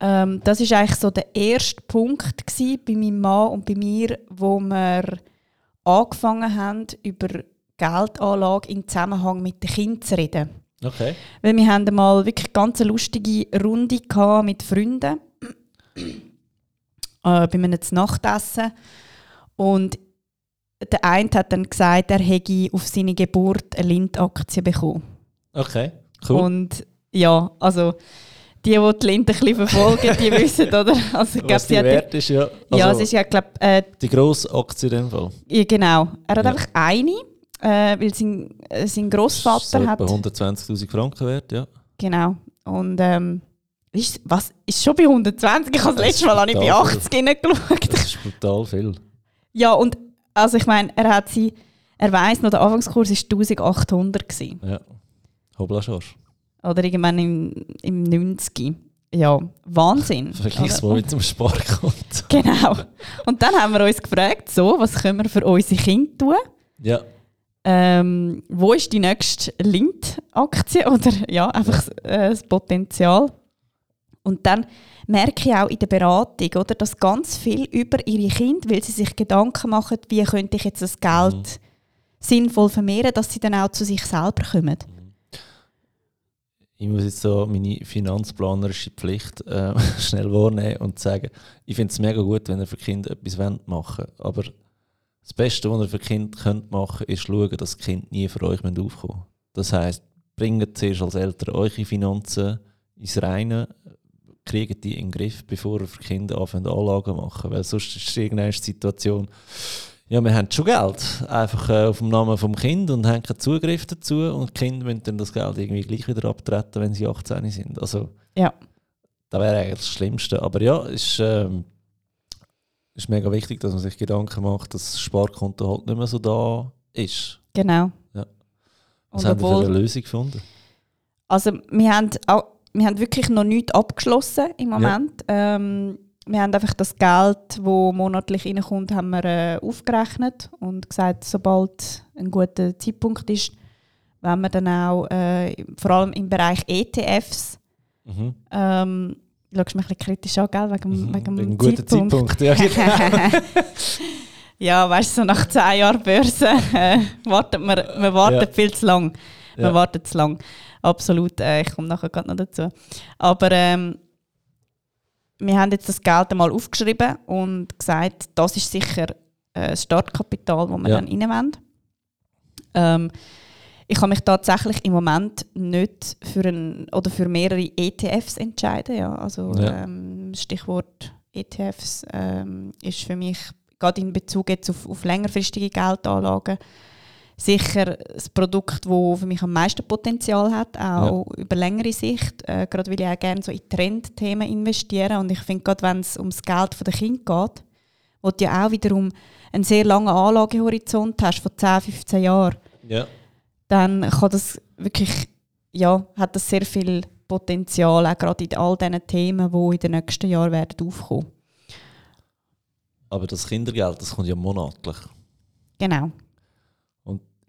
ähm, das ist eigentlich so der erste Punkt bei meinem Mann und bei mir, wo wir angefangen haben, über Geldanlage im Zusammenhang mit den Kindern zu reden. Okay. Weil wir haben mal wirklich ganz eine lustige Runde mit Freunden äh, bei einem Nachtessen und der eine hat dann gesagt, er hätte auf seine Geburt eine Lindaktie bekommen. Okay, cool. Und ja, also die, die die Linde ein bisschen verfolgen, die wissen, oder? Also, glaub, Was die Wert ist, ja. Also ja, es ist ja, glaub, äh, Die grosse Aktie in dem Fall. Ja, genau. Er hat ja. einfach eine, äh, weil sein, äh, sein Großvater so hat... 120'000 Franken wert, ja. Genau. Und ähm, ist, was, ist schon bei 120? Ich habe das letzte Mal nicht bei 80 hineingeschaut. Das ist brutal viel. Ja, und also ich meine, er hat sie... Er weiss noch, der Anfangskurs war 1800. Gewesen. Ja. Hobla Schorsch. Oder irgendwann im, im 90. ja, Wahnsinn. Vergleich's mal mit dem Sparkonto. Genau. Und dann haben wir uns gefragt, so, was können wir für unsere Kinder tun? Ja. Ähm, wo ist die nächste Lind-Aktie oder ja, einfach äh, das Potenzial? Und dann merke ich auch in der Beratung, oder, dass ganz viel über ihre Kinder, weil sie sich Gedanken machen, wie könnte ich jetzt das Geld Mhm. sinnvoll vermehren, dass sie dann auch zu sich selber kommen. Ich muss jetzt so meine finanzplanerische Pflicht äh, schnell wahrnehmen und sagen, ich finde es mega gut, wenn ihr für Kinder etwas machen wollt. Aber das Beste, was ihr für Kinder könnt machen könnt, ist schauen, dass die Kinder nie für euch aufkommen müssen. Das heisst, bringt zuerst als Eltern eure Finanzen ins Reine, kriegt die in den Griff, bevor ihr für Kinder anfangen Anlagen machen. Weil sonst ist irgendeine Situation, ja, wir haben schon Geld, einfach äh, auf dem Namen vom Kind und haben keinen Zugriff dazu und die Kinder müssen dann das Geld irgendwie gleich wieder abtreten, wenn sie 18 sind. Also, Ja. das wäre eigentlich das Schlimmste. Aber ja, ist, ähm, ist mega wichtig, dass man sich Gedanken macht, dass das Sparkonto halt nicht mehr so da ist. Genau. Ja. Und Was haben wir für eine Lösung gefunden? Also wir haben, auch, wir haben wirklich noch nichts abgeschlossen im Moment. Ähm, wir haben einfach das Geld, das monatlich reinkommt, haben wir äh, aufgerechnet und gesagt, sobald ein guter Zeitpunkt ist, wenn wir dann auch äh, vor allem im Bereich ETFs, Mhm. ähm, schaust mich ein bisschen kritisch an, gell, wegen, Mhm. wegen dem guten Zeitpunkt. Ja, genau. ja, weißt du, so nach zehn Jahren Börse äh, wartet man, man wartet Ja. viel zu lang. Man Ja. wartet zu lang. Absolut, äh, ich komme nachher gerade noch dazu. Aber ähm, wir haben jetzt das Geld einmal aufgeschrieben und gesagt, das ist sicher äh, das Startkapital, das wir Ja. dann rein wollen. Ähm, ich kann mich tatsächlich im Moment nicht für, ein, oder für mehrere ETFs entscheiden. Ja. Also Ja. ähm, Stichwort ETFs ähm, ist für mich gerade in Bezug jetzt auf, auf längerfristige Geldanlagen sicher das Produkt, das für mich am meisten Potenzial hat, auch über längere Sicht. Äh, gerade weil ich auch gerne so in Trendthemen investiere und ich finde, gerade wenn es ums Geld der Kind geht, wo du ja auch wiederum einen sehr langen Anlagehorizont hast von 10, 15 Jahren, ja. Dann kann das wirklich, ja, hat das sehr viel Potenzial, auch gerade in all diesen Themen, die in den nächsten Jahren werden aufkommen. Aber das Kindergeld, das kommt ja monatlich. Genau.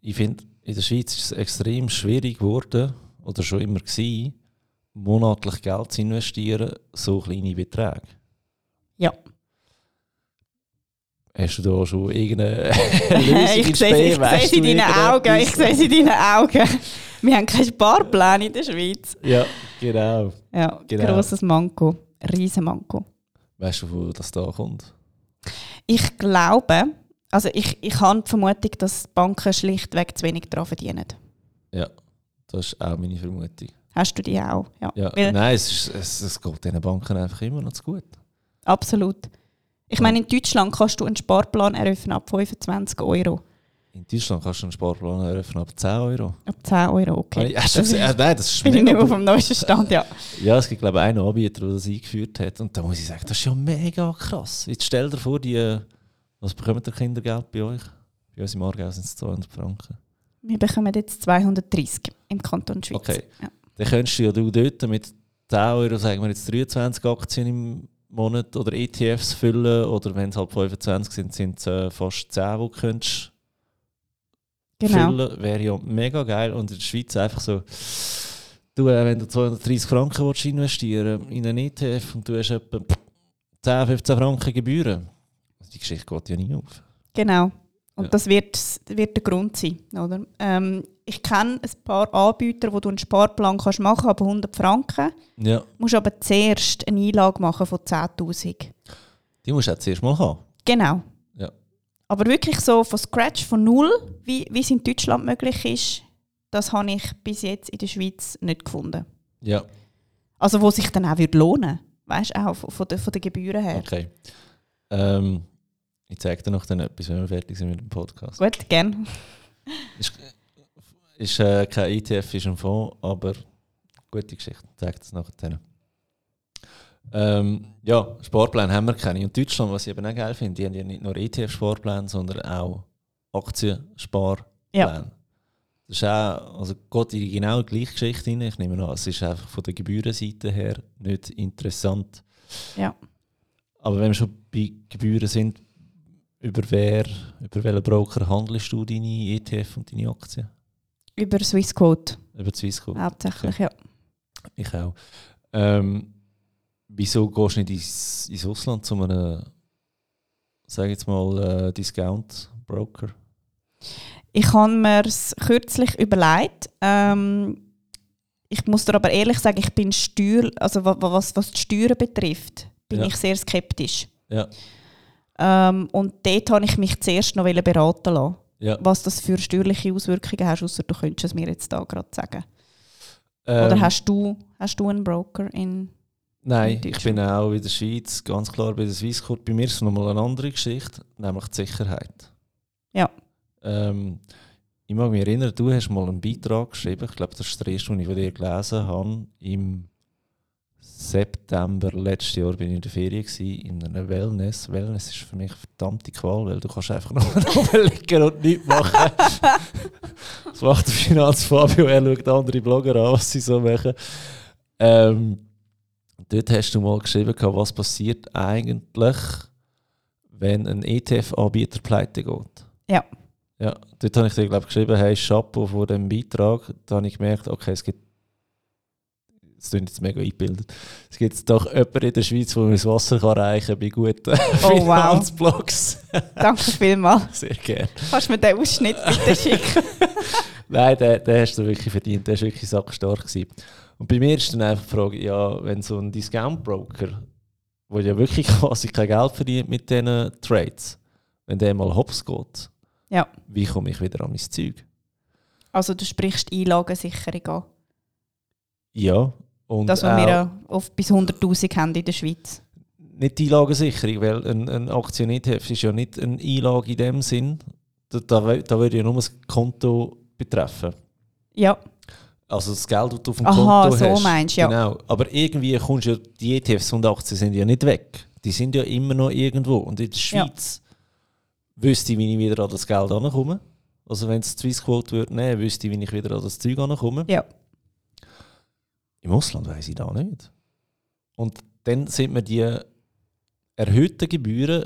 Ich finde, in der Schweiz ist es extrem schwierig geworden, oder schon immer gewesen, monatlich Geld zu investieren, so kleine Beträge. Ja. Hast du da schon irgendeine Lösung ich sehe Weißt du es in deinen Augen. Ich sehe es in deinen Augen. Wir haben keinen Sparplan in der Schweiz. Ja, genau. Ja, Genau. grosses Manko. Riesen Manko. Weißt du, wo das da kommt? Ich glaube, also ich, ich habe die Vermutung, dass die Banken schlichtweg zu wenig daran verdienen. Ja, das ist auch meine Vermutung. Hast du die auch? Ja. Ja, nein, es, ist, es, es geht diesen Banken einfach immer noch zu gut. Absolut. Ich meine, in Deutschland kannst du einen Sparplan eröffnen ab 25 Euro. In Deutschland kannst du einen Sparplan eröffnen ab 10 Euro. Ab 10 Euro, okay. Hast du gesehen? Äh, nein, das ist bin ich nicht auf dem neuesten Stand, ja. Ja, es gibt glaube ich einen Anbieter, der das eingeführt hat. Und da muss ich sagen, das ist ja mega krass. Jetzt stell dir vor, die, äh, was bekommt der Kindergeld bei euch? Bei uns im Aargau sind es 200 Franken. Wir bekommen jetzt 230 im Kanton Schweiz. Okay. Ja. Dann könntest du ja du dort mit 10 Euro, sagen wir jetzt 23 Aktien im Monat oder ETFs füllen. Oder wenn es halt 25 sind, sind es äh, fast 10, die du könntest Genau. füllen. Wäre ja mega geil. Und in der Schweiz einfach so, du, äh, wenn du 230 Franken willst investieren in einen ETF und du hast etwa 10, 15 Franken Gebühren, die Geschichte geht ja nie auf. Genau. Und Ja. das wird, wird der Grund sein. Oder? Ähm, ich kenne ein paar Anbieter, wo du einen Sparplan kannst machen aber 100 Franken. Ja, Du musst aber zuerst eine Einlage machen von 10'000. die musst du auch zuerst mal haben. Genau. Ja. Aber wirklich so von Scratch, von null, wie, wie es in Deutschland möglich ist, das habe ich bis jetzt in der Schweiz nicht gefunden. Ja, Also wo sich dann auch würde lohnen Weißt du, auch von, von, der, von den Gebühren her. okay. Ähm, ich zeige dir noch dann etwas, wenn wir fertig sind mit dem Podcast. Gut, gern. Ist, äh, kein ETF, ist ein Fonds, aber gute Geschichte. Ich zeige das nachher. Ähm, ja, Sparpläne haben wir keine. Und Deutschland, was ich eben auch geil finde, die haben ja nicht nur ETF-Sparpläne, sondern auch Aktiensparpläne. Ja. Das ist auch, also geht in genau die gleiche Geschichte rein. Ich nehme an, es ist einfach von der Gebührenseite her nicht interessant. Ja. Aber wenn wir schon bei Gebühren sind, über wer, über welchen Broker handelst du deine ETF und deine Aktien? Über Swissquote. Über Swissquote? Hauptsächlich, okay. ja. Ich auch. Ähm, wieso gehst du nicht ins, ins Ausland zu einem, sag jetzt mal, äh, Discount-Broker? Ich habe mir es kürzlich überlegt. Ähm, ich muss dir aber ehrlich sagen, ich bin Steuer, also was, was die Steuern betrifft, bin ja. ich sehr skeptisch. Ja. Ähm, und dort habe ich mich zuerst noch beraten lassen. Ja. Was das für steuerliche Auswirkungen hat, außer du könntest es mir jetzt da gerade sagen. Ähm, Oder hast du, hast du einen Broker in Nein, ich bin auch in der Schweiz ganz klar bei der Swissquote. Bei mir ist es nochmal eine andere Geschichte, nämlich die Sicherheit. Ja. Ähm, ich mag mich erinnern, du hast mal einen Beitrag geschrieben, ich glaube, das ist der erste, den ich von dir gelesen habe, im September letztes Jahr bin ich in der Ferien gewesen, in einer Wellness. Wellness ist für mich eine verdammte Qual, weil du kannst einfach nur liegen und nichts machen. das macht der Finanzfabio, er schaut andere Blogger an, was sie so machen. Ähm, dort hast du mal geschrieben, was passiert eigentlich, wenn ein ETF-Anbieter pleite geht. Ja. Ja, dort habe ich dir glaube geschrieben, hey, Chapeau vor dem Beitrag. Da habe ich gemerkt, okay, es gibt das klingt jetzt mega eingebildet. Es gibt doch jemanden in der Schweiz, der das Wasser kann reichen kann bei guten oh, Finanzblogs. Wow. Danke vielmals. Sehr gerne. Kannst du mir den Ausschnitt bitte schicken? Nein, den, den hast du wirklich verdient. Der war wirklich sackstark. Gewesen. Und bei mir ist dann einfach die Frage, ja, wenn so ein Discount-Broker, der ja wirklich quasi kein Geld verdient mit diesen Trades, wenn der mal hops geht, ja. wie komme ich wieder an mein Zeug? Also du sprichst Einlagensicherung an? Ja, und das, was wir oft bis 100'000 haben in der Schweiz. Nicht die Einlagensicherung, weil ein, ein Aktion-ETF ist ja nicht eine Einlage in dem Sinn. Da, da, da würde ja nur das Konto betreffen. Ja. Also das Geld, das du auf dem Aha, Konto so hast. meinst ja. Genau. Aber irgendwie kommst ja, die ETFs und Aktien sind ja nicht weg. Die sind ja immer noch irgendwo. Und in der Schweiz ja. wüsste ich, wie ich wieder an das Geld ankomme. Also wenn es Swissquote würde nehmen, wüsste ich, wie ich wieder an das Zeug ankomme. Ja. Im Ausland weiß ich da nicht. Und dann sind mir die erhöhten Gebühren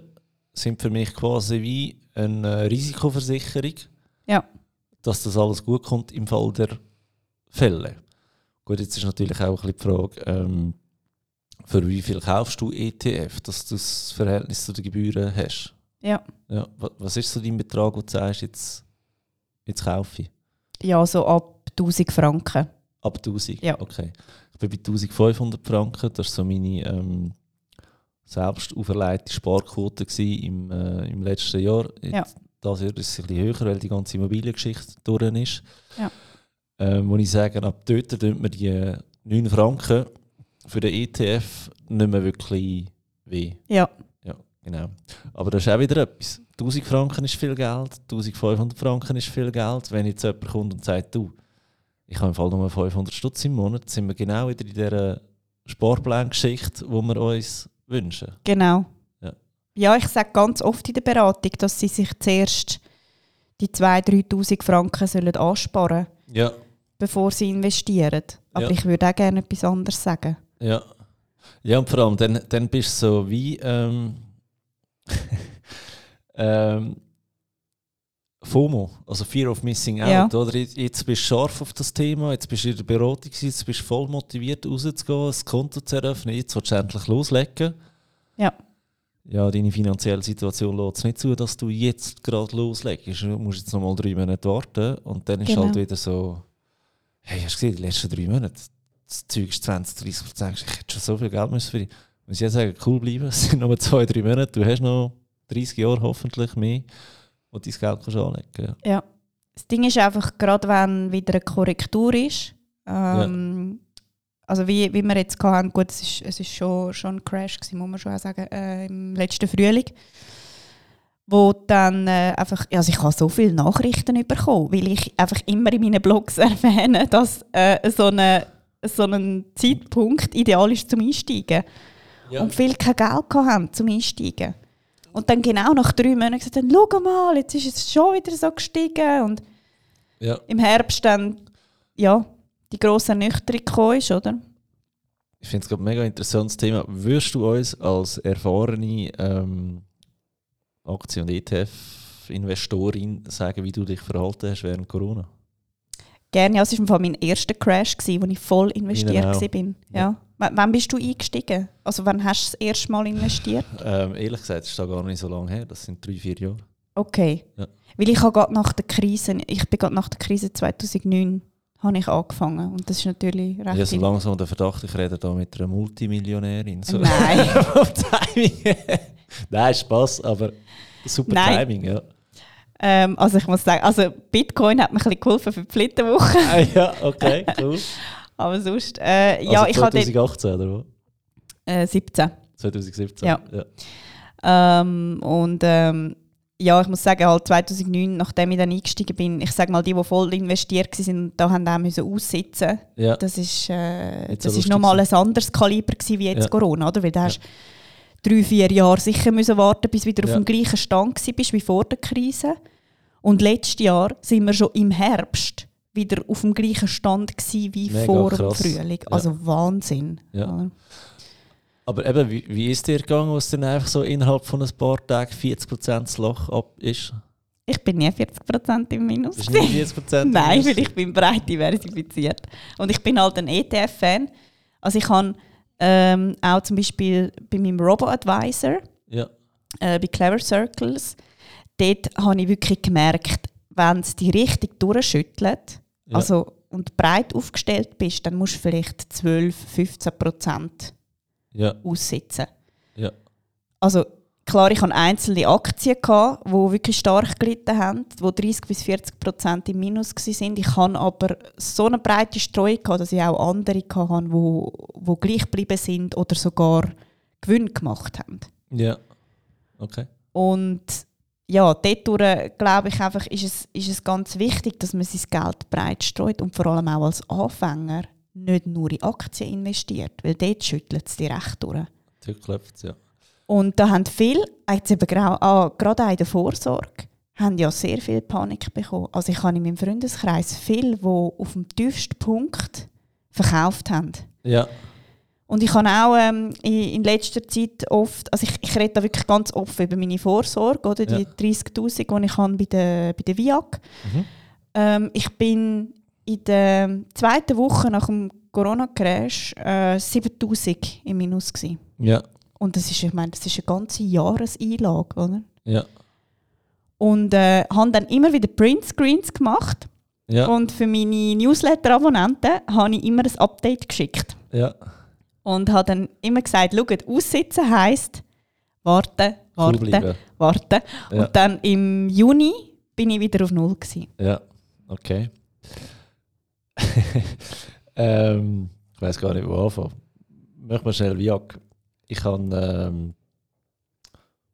sind für mich quasi wie eine Risikoversicherung, ja. dass das alles gut kommt im Fall der Fälle. Gut, jetzt ist natürlich auch ein bisschen die Frage, ähm, für wie viel kaufst du ETF, dass du das Verhältnis zu den Gebühren hast? Ja. ja. Was ist so dein Betrag, wo du sagst, jetzt, jetzt kaufe ich? Ja, so ab 1000 Franken. Ab 1000? Ja. Okay. Ich bin bei 1500 Franken. Das war so meine ähm, selbst auferlegte Sparquote im, äh, im letzten Jahr. Ja. Das Jahr ist es ein bisschen höher, weil die ganze Immobiliengeschichte durch ist. Ja. Ähm, wo ich sage, ab dort tut mir die 9 Franken für den ETF nicht mehr wirklich weh. Ja. Ja, genau. Aber das ist auch wieder etwas. 1000 Franken ist viel Geld, 1500 Franken ist viel Geld. Wenn jetzt jemand kommt und sagt, du, ich habe im Fall nur 500 Stutz im Monat, sind wir genau wieder in dieser Sparplan-Geschichte, die wir uns wünschen. Genau. Ja, ja ich sage ganz oft in der Beratung, dass sie sich zuerst die 2'000, 3'000 Franken sollen ansparen sollen, ja. bevor sie investieren. Aber Ja. ich würde auch gerne etwas anderes sagen. Ja. Ja, und vor allem, dann, dann bist du so wie. Ähm, ähm, FOMO, also Fear of Missing Out. Ja. Oder? Jetzt bist du scharf auf das Thema, jetzt bist du in der Beratung, jetzt bist du voll motiviert rauszugehen, das Konto zu eröffnen, jetzt willst du endlich loslegen. Ja. Ja, deine finanzielle Situation lässt es nicht zu, dass du jetzt gerade loslegst. Du musst jetzt noch mal drei Monate warten und dann ist Genau. halt wieder so, hey, hast du gesehen, die letzten drei Monate, das Zeug ist 20, 30 Prozent, ich hätte schon so viel Geld müssen für dich. Muss ich jetzt sagen, cool bleiben, es sind nur zwei, drei Monate, du hast noch 30 Jahre hoffentlich mehr, wo du dein Geld kannst anlegen kannst. Ja. Das Ding ist einfach, gerade wenn wieder eine Korrektur ist, ähm, also wie, wie wir jetzt hatten, gut, es ist, es ist schon, schon ein Crash gewesen, muss man schon auch sagen, äh, im letzten Frühling, wo dann äh, einfach, also ich habe so viele Nachrichten bekommen, weil ich einfach immer in meinen Blogs erwähne, dass äh, so, eine, so ein Zeitpunkt ideal ist zum Einsteigen. Ja. Und viele kein Geld haben zum Einsteigen. Und dann genau nach drei Monaten gesagt haben, schau mal, jetzt ist es schon wieder so gestiegen. Und Ja. im Herbst dann ja, die grosse Ernüchterung gekommen ist, oder? Ich finde es gerade ein mega interessantes Thema. Würdest du uns als erfahrene ähm, Aktien- und ETF-Investorin sagen, wie du dich verhalten hast während Corona? Gerne, also es war mein erster Crash, gewesen, wo ich voll investiert auch. war. Ja. Ja. W- Wann bist du eingestiegen? Also wann hast du das erste Mal investiert? Ähm, ehrlich gesagt, das ist da gar nicht so lange her. Das sind drei, vier Jahre. Okay. Ja. Weil ich habe gerade nach der Krise, ich bin gerade nach der Krise 2009 habe ich angefangen und das ist natürlich recht... Habe so langsam den Verdacht, ich rede da mit einer Multimillionärin. So. Nein. Timing. Nein, Spaß, aber super Nein. Timing, ja. ähm, also ich muss sagen, also Bitcoin hat mir ein bisschen geholfen für die Flitterwoche, Ah, ja, okay, cool. aber sonst, äh, ja, also ich habe dort, 2018 oder was? äh, 17. 2017? Ja. Ähm, und ähm, ja, ich muss sagen, halt 2009, nachdem ich dann eingestiegen bin, ich sage mal, die, die voll investiert waren, da haben auch müssen aussitzen. Ja. Das ist, äh, das ist nochmal ein anderes Kaliber gewesen, wie jetzt Ja. Corona, oder? Weil da hast drei, vier Jahre sicher müssen warten, bis du wieder Ja. auf dem gleichen Stand bist wie vor der Krise. Und letztes Jahr sind wir schon im Herbst wieder auf dem gleichen Stand gewesen wie Mega vor krass. dem Frühling. Ja. Also Wahnsinn. Ja. Aber eben, wie, wie ist dir gegangen, was dann einfach so innerhalb von ein paar Tagen 40% das Loch ab ist? Ich bin nie 40% im Minus. Bist nicht 40% Nein, minus? weil ich bin breit diversifiziert. Und ich bin halt ein ETF-Fan. Also ich habe ähm, auch zum Beispiel bei meinem Robo-Advisor, Ja, äh, bei Clever Circles, dort habe ich wirklich gemerkt, wenn es die richtig durchschüttelt, Ja. also und breit aufgestellt bist, dann musst du vielleicht 12, 15 Prozent ja, aussitzen. ja. Also klar, ich hatte einzelne Aktien, gehabt, die wirklich stark gelitten haben, die 30 bis 40 Prozent im Minus waren. Ich hatte aber so eine breite Streuung, gehabt, dass ich auch andere hatte, die wo, wo gleich geblieben sind oder sogar Gewinn gemacht haben. Ja. Okay. Und ja, dort glaube ich einfach, ist es, ist es ganz wichtig, dass man sein Geld breit streut und vor allem auch als Anfänger nicht nur in Aktien investiert, weil dort schüttelt es die recht durch. Dort klopft ja. Und da haben viele, jetzt eben ah, gerade auch in der Vorsorge, haben ja sehr viel Panik bekommen. Also ich habe in meinem Freundeskreis viele, die auf dem tiefsten Punkt verkauft haben. Ja, Und ich habe auch ähm, in, in letzter Zeit oft, also ich, ich rede da wirklich ganz offen über meine Vorsorge, oder die Ja. 30'000, die ich habe bei der, bei der VIAG. Mhm. Ähm, ich bin in der zweiten Woche nach dem Corona-Crash äh, 7'000 im Minus gewesen. ja, Und das ist, ich meine, das ist eine ganze Jahreseinlage, oder? ja, Und äh, habe dann immer wieder Printscreens gemacht. ja, Und für meine Newsletter-Abonnenten habe ich immer ein Update geschickt. ja. Und habe dann immer gesagt, schaut, aussitzen heisst warten, Cool warten, bleiben. warten. Ja. Und dann im Juni bin ich wieder auf Null. Gewesen. Ja, okay. ähm, ich weiß gar nicht, wo anfangen. Mach mal schnell Viag. Ich habe, ähm,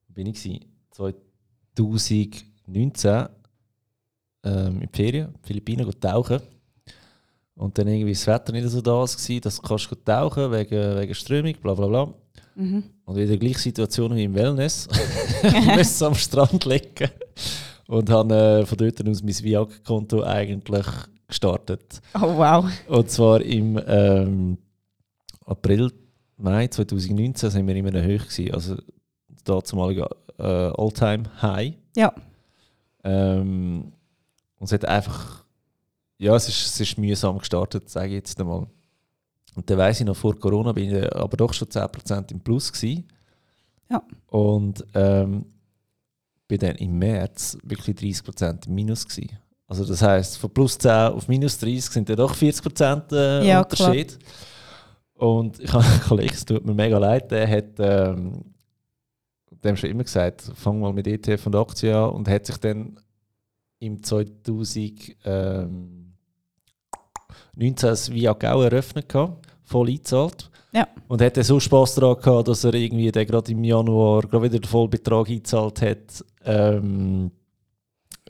bin ich gewesen? 2019 ähm, in die Ferien, in den Philippinen, tauchen. Und dann irgendwie das Wetter nicht so da war, dass du kannst go tauchen wegen, wegen Strömung, bla bla bla. Mhm. Und wieder gleiche Situation wie im Wellness. ich musste am Strand liegen. Und habe äh, von dort aus mein Viag-Konto eigentlich gestartet. Oh wow. Und zwar im ähm, April, Mai 2019 sind wir immer eine Höhe gewesen. Also da zumalige äh, All-Time-High. Ja. Ähm, und es hat einfach, ja, es ist, es ist mühsam gestartet, sage ich jetzt einmal. Und dann weiss ich noch, vor Corona bin ich aber doch schon 10% im Plus gewesen. Ja. Und ähm, bin dann im März wirklich 30% im Minus gewesen. Also das heisst, von plus 10 auf minus 30 sind dann doch 40% äh, Ja, Unterschied. Und ich habe einen Kollegen, es tut mir mega leid, der hat ähm, dem schon immer gesagt, fang mal mit ETF und Aktien an und hat sich dann im 2019 ähm, das Via Gau eröffnet, gehabt, voll eingezahlt. Ja. Und hat so Spass daran gehabt, dass er irgendwie dann gerade im Januar gerade wieder den Vollbetrag eingezahlt hat. Ähm,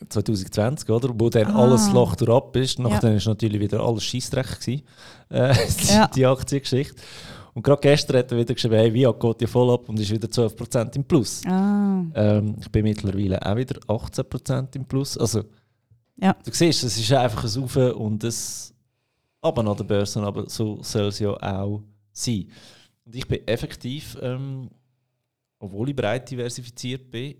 2020, oder? Wo dann Ah. alles Loch ab ist. Ja. Nachdem ist natürlich wieder alles Scheissdreck gewesen, äh, die, Ja. die Aktiengeschichte. Und gerade gestern hat er wieder geschrieben, hey, Via geht ja voll ab und ist wieder 12% im Plus. Ah. Ähm, ich bin mittlerweile auch wieder 18% im Plus. Also Ja. Du siehst, es ist einfach ein Auf und ein Ab an der Börse, aber so soll es ja auch sein. Und ich bin effektiv, ähm, obwohl ich breit diversifiziert bin,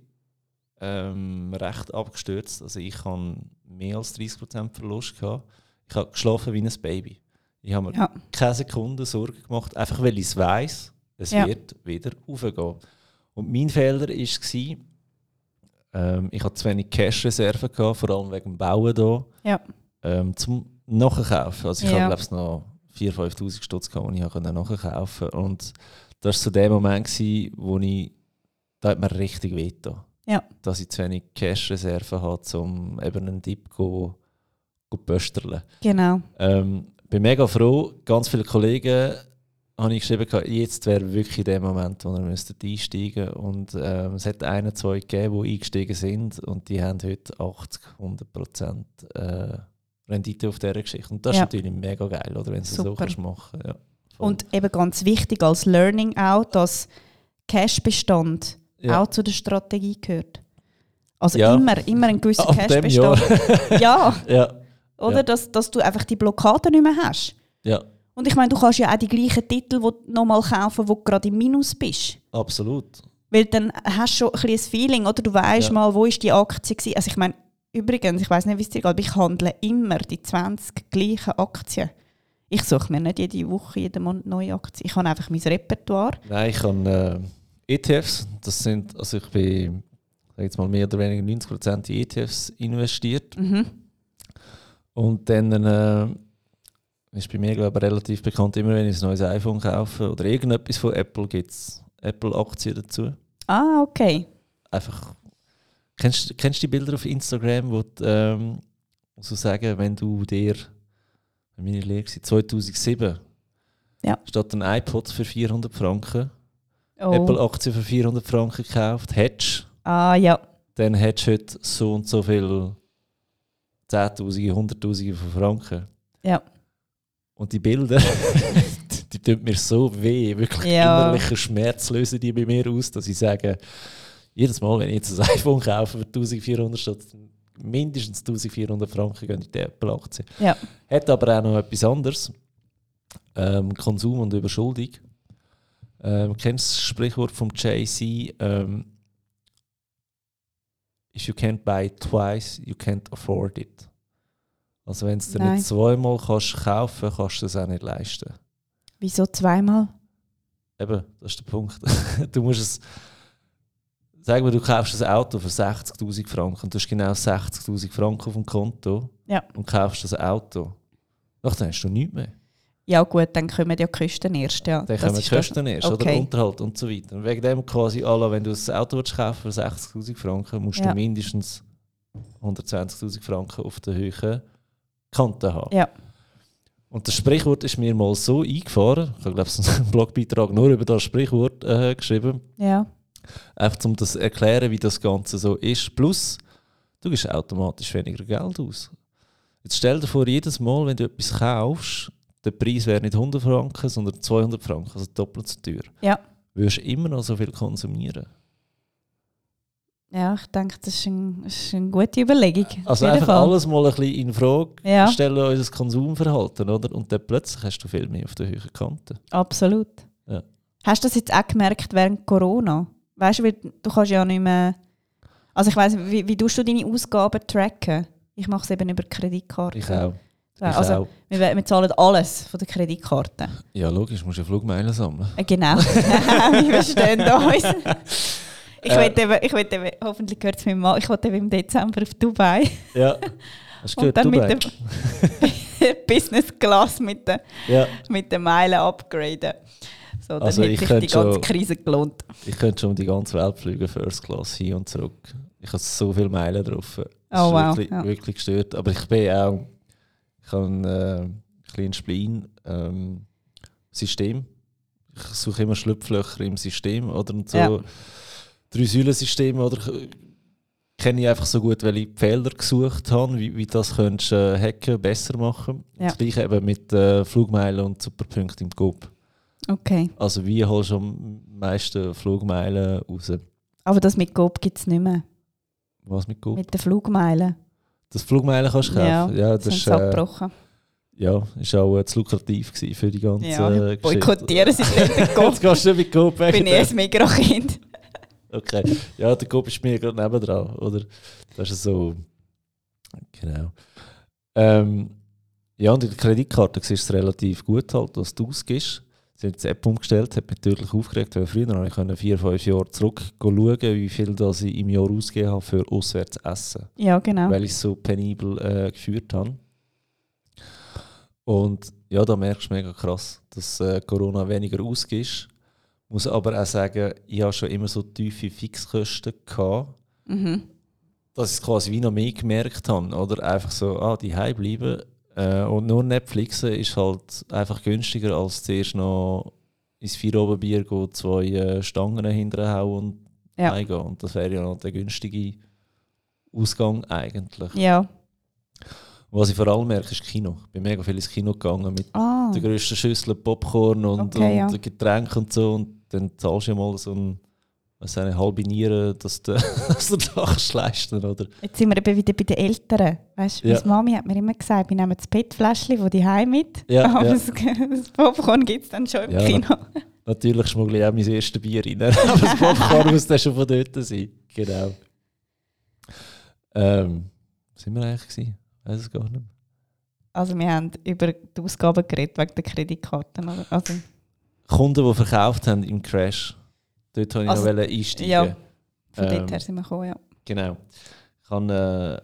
ähm, recht abgestürzt. Also ich habe mehr als 30% Verlust gehabt. Ich habe geschlafen wie ein Baby. Ich habe mir Ja. keine Sekunde Sorgen gemacht, einfach weil ich es weiss, es Ja. wird wieder aufgehen. Und mein Fehler war, ähm, ich hatte zu wenig Cash-Reserven, vor allem wegen dem Bauen hier, Ja. ähm, zum Nachkaufen. Also ich Ja. habe glaube ich noch 4'000, 5'000 Stutz, gehabt, die ich habe nachkaufen konnte. Und das war so der Moment, gewesen, wo ich, da hat mir richtig wehgetan. Ja. Dass ich zu wenig Cash-Reserven hatte, um eben einen Dip zu zu pösterlen. Genau. Ähm, bin mega froh. Ganz viele Kollegen habe ich geschrieben, jetzt wäre wirklich der Moment, wo ihr müsstet einsteigen Und ähm, es hat einen, zwei gegeben, die eingestiegen sind und die haben heute 80, 100 Prozent äh, Rendite auf dieser Geschichte. Und das Ja. ist natürlich mega geil, oder, wenn du es so kannst machen ja. Voll. Und eben ganz wichtig als Learning auch, dass Cashbestand Ja. auch zu der Strategie gehört. Also Ja. immer, immer ein gewisser. Cashbestand. ja, ja, oder? Dass, dass du einfach die Blockade nicht mehr hast. ja, Und ich meine, du kannst ja auch die gleichen Titel wo du nochmal kaufen, wo du gerade im Minus bist. absolut. Weil dann hast du schon ein bisschen ein Feeling, oder? Du weißt mal, wo ist die Aktie gewesen. Also ich meine, übrigens, ich weiß nicht, wie es dir geht, aber ich handle immer die 20 gleichen Aktien. Ich suche mir nicht jede Woche, jeden Monat neue Aktien. Ich habe einfach mein Repertoire. Nein, ich habe äh, ETFs. Das sind, also ich bin jetzt mal mehr oder weniger 90% in ETFs investiert. Mhm. Und dann äh, ist bei mir glaube ich, relativ bekannt, immer wenn ich ein neues iPhone kaufe oder irgendetwas von Apple, gibt es Apple-Aktien dazu. Ah, okay. Einfach, kennst, kennst du die Bilder auf Instagram, wo die, ähm, so sagen, wenn du dir, meine Lehre war, 2007, Ja. statt ein iPod für 400 Franken, Oh. Apple-Aktien für 400 Franken gekauft, hättest Ah, ja. dann hättest du heute so und so viel Zehntausende, Hunderttausende von Franken. Ja. Und die Bilder, die tun mir so weh, wirklich Ja. innerlicher Schmerz lösen die bei mir aus, dass ich sage, jedes Mal, wenn ich jetzt ein iPhone kaufe für 1400 statt mindestens 1400 Franken gehen in die Apple-Aktie. Ja. Hat aber auch noch etwas anderes. Ähm, Konsum und Überschuldung. Ähm, kennst du das Sprichwort vom JC? Ähm, If you can't buy it twice, you can't afford it. Also wenn du es dir nicht zweimal kannst kaufen kannst du es auch nicht leisten. Wieso zweimal? Eben, das ist der Punkt. du musst es. Sag mal, du kaufst ein Auto für 60.000 Franken und du hast genau 60.000 Franken auf dem Konto Ja. und kaufst das Auto. Ach, dann hast du nichts mehr. Ja gut, dann kommen ja die Kosten erst. Ja. Dann Das kommen die Kosten erst, oder okay. Unterhalt und so weiter. Und wegen dem quasi, alle, wenn du ein Auto kaufen für 60'000 Franken, musst Ja. du mindestens 120'000 Franken auf der Höhe Kante haben. Ja. Und das Sprichwort ist mir mal so eingefahren, ich habe glaube ich einen Blogbeitrag nur über das Sprichwort äh, geschrieben, Ja. Einfach um das erklären, wie das Ganze so ist. Plus, du gibst automatisch weniger Geld aus. Jetzt stell dir vor, jedes Mal, wenn du etwas kaufst, der Preis wäre nicht 100 Franken, sondern 200 Franken, also doppelt so teuer. Ja. Würdest du immer noch so viel konsumieren. Ja, ich denke, das ist, ein, das ist eine gute Überlegung. Also einfach Fall. alles mal ein bisschen in Frage Ja. stellen, unser Konsumverhalten, oder? Und dann plötzlich hast du viel mehr auf der höheren Kante. Absolut. Ja. Hast du das jetzt auch gemerkt während Corona? Weißt du, du kannst ja nicht mehr. Also ich weiß, wie, wie tust du deine Ausgaben tracken? Ich mache es eben über Kreditkarte. Ich auch. Ich also auch. Wir, wir zahlen alles von der Kreditkarte. Ja, logisch, musst du ja Flugmeilen sammeln. Äh, Genau. wir verstehen uns. Ich Äh. will eben, ich will eben, hoffentlich gehört es mir mal, ich will eben im Dezember auf Dubai. Ja. Hast du Und gehört, dann Dubai? mit dem Business Class mit den, Ja, mit den Meilen upgraden. So, dann Also ich könnte die ganze schon- Krise gelohnt. ich könnte schon um die ganze Welt fliegen, First Class, hin und zurück. Ich habe so viele Meilen drauf. Das Oh, ist wow, wirklich, ja. wirklich gestört. Aber ich bin auch, ich habe ein äh, kleines Spleen ähm, System. Ich suche immer Schlupflöcher im System oder und so. Ja. Drei Säulen-System oder kenne ich einfach so gut, weil ich Fehler gesucht habe, wie, wie das könntest äh, hacken, besser machen. Ja. Das gleiche eben mit äh, Flugmeilen und Superpunkten im GOP. Okay. Also wie holst du am meisten Flugmeilen raus? Aber das mit GoP gibt es nicht mehr. Was mit GOP? Mit den Flugmeilen. das Flugmeilen kannst du Ja, kaufen. Ja, das das ist äh, abgebrochen. ja, ist auch äh, zu lukrativ für die ganze Ja, äh, boykottieren sie dort Jetzt Coop. gehst du nicht mit Coop weg. Bin ich ein Mikrokind. Okay. Ja, der Coop ist mir gerade nebendran, oder? Das ist so. Genau. Ähm, ja, und in der Kreditkarte siehst du es relativ gut, halt, was du ausgibst. Sie haben die App umgestellt, hat mich natürlich aufgeregt, weil früher habe ich vier, fünf Jahre zurück schauen, wie viel das ich im Jahr ausgegeben habe für auswärts Essen, Ja, genau. weil ich es so penibel äh, geführt habe. Und ja, da merkst du mega krass, dass äh, Corona weniger ausgibst. Muss aber auch sagen, ich habe schon immer so tiefe Fixkosten gehabt, Mhm. dass ich es quasi wie noch mehr gemerkt habe. Oder einfach so, ah, die bleiben äh, und nur Netflixen ist halt einfach günstiger, als zuerst noch ins Vierobenbier gehen, zwei äh, Stangen hinterhauen und Ja. Und das wäre ja noch der günstige Ausgang eigentlich. Ja. Was ich vor allem merke, ist Kino. Ich bin mega viel ins Kino gegangen mit Ah. der grössten Schüssel Popcorn und, Okay, und ja. Getränk und so. Und dann zahlst du ja mal so ein, was eine halbe Niere, dass du, das leisten oder? Jetzt sind wir eben wieder bei den Eltern. Weißt du, Ja. meine Mami hat mir immer gesagt, wir nehmen das PET-Fläschchen von die Heim mit. Ja, aber ja. Das, das Popcorn gibt es dann schon im Ja. Kino. Natürlich schmuggle ich auch mein erstes Bier rein. Aber das Popcorn muss dann schon von dort sein. Genau. Ähm, was sind wir eigentlich gewesen? Weiß es gar nicht. mehr. Also wir haben über die Ausgaben geredet, wegen der Kreditkarten. Also, Kunden, die verkauft haben im Crash. Dort wollte ich Also, noch einsteigen. ja. von Ähm, dort her sind wir gekommen, ja. Genau. Ich habe einen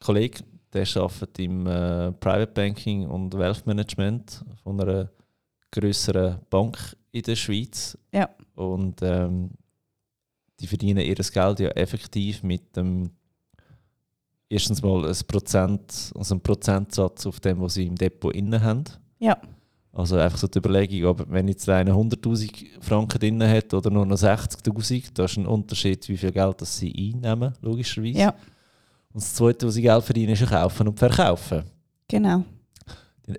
Kollegen, der arbeitet im äh, Private Banking und Wealth Management von einer größeren Bank in der Schweiz. Ja. Und ähm, die verdienen ihr Geld ja effektiv mit dem erstens mal ein Prozent, also ein Prozentsatz auf dem, was sie im Depot inne haben. Ja. Also einfach so die Überlegung, aber wenn jetzt einer 100'000 Franken drin hat oder nur noch 60'000, das ist ein Unterschied, wie viel Geld das sie einnehmen, logischerweise. Ja, Und das Zweite, was sie Geld verdienen, ist kaufen und verkaufen. genau.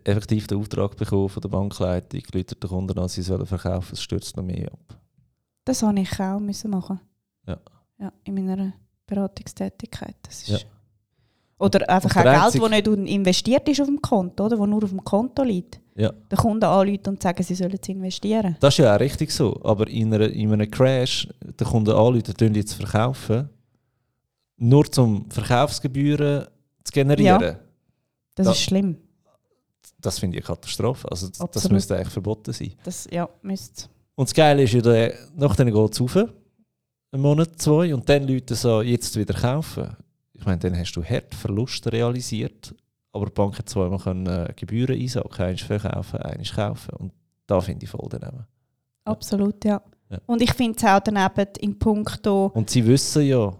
Effektiv den Auftrag bekommen von der Bankleitung, läutet der Kunden an, sie sollen verkaufen, es stürzt noch mehr ab. Das habe ich auch müssen machen. Ja. ja. In meiner Beratungstätigkeit. Das ist Ja. Oder einfach auch Geld, das nicht investiert ist auf dem Konto, oder? Das nur auf dem Konto liegt. Ja. Den Kunden anrufen und sagen, sie sollen es investieren. Das ist ja auch richtig so, aber in, einer, in einem Crash, der Kunden anrufen, tun jetzt verkaufen, nur zum Verkaufsgebühren zu generieren. Das Ja. ist schlimm. Das finde ich eine Katastrophe. Also, das müsste eigentlich verboten sein. Das ja, müsste Und das Geile ist ja, der, nachdem geht es rauf, einen Monat, zwei, und dann Leute so, jetzt wieder kaufen. Ich meine, dann hast du hart Verluste realisiert, aber die Bank hat zweimal können, äh, Gebühren einsagen, eins verkaufen, eins kaufen. Und da finde ich voll daneben. Absolut, ja. Ja. Und ich finde es auch daneben in puncto, Und sie wissen ja,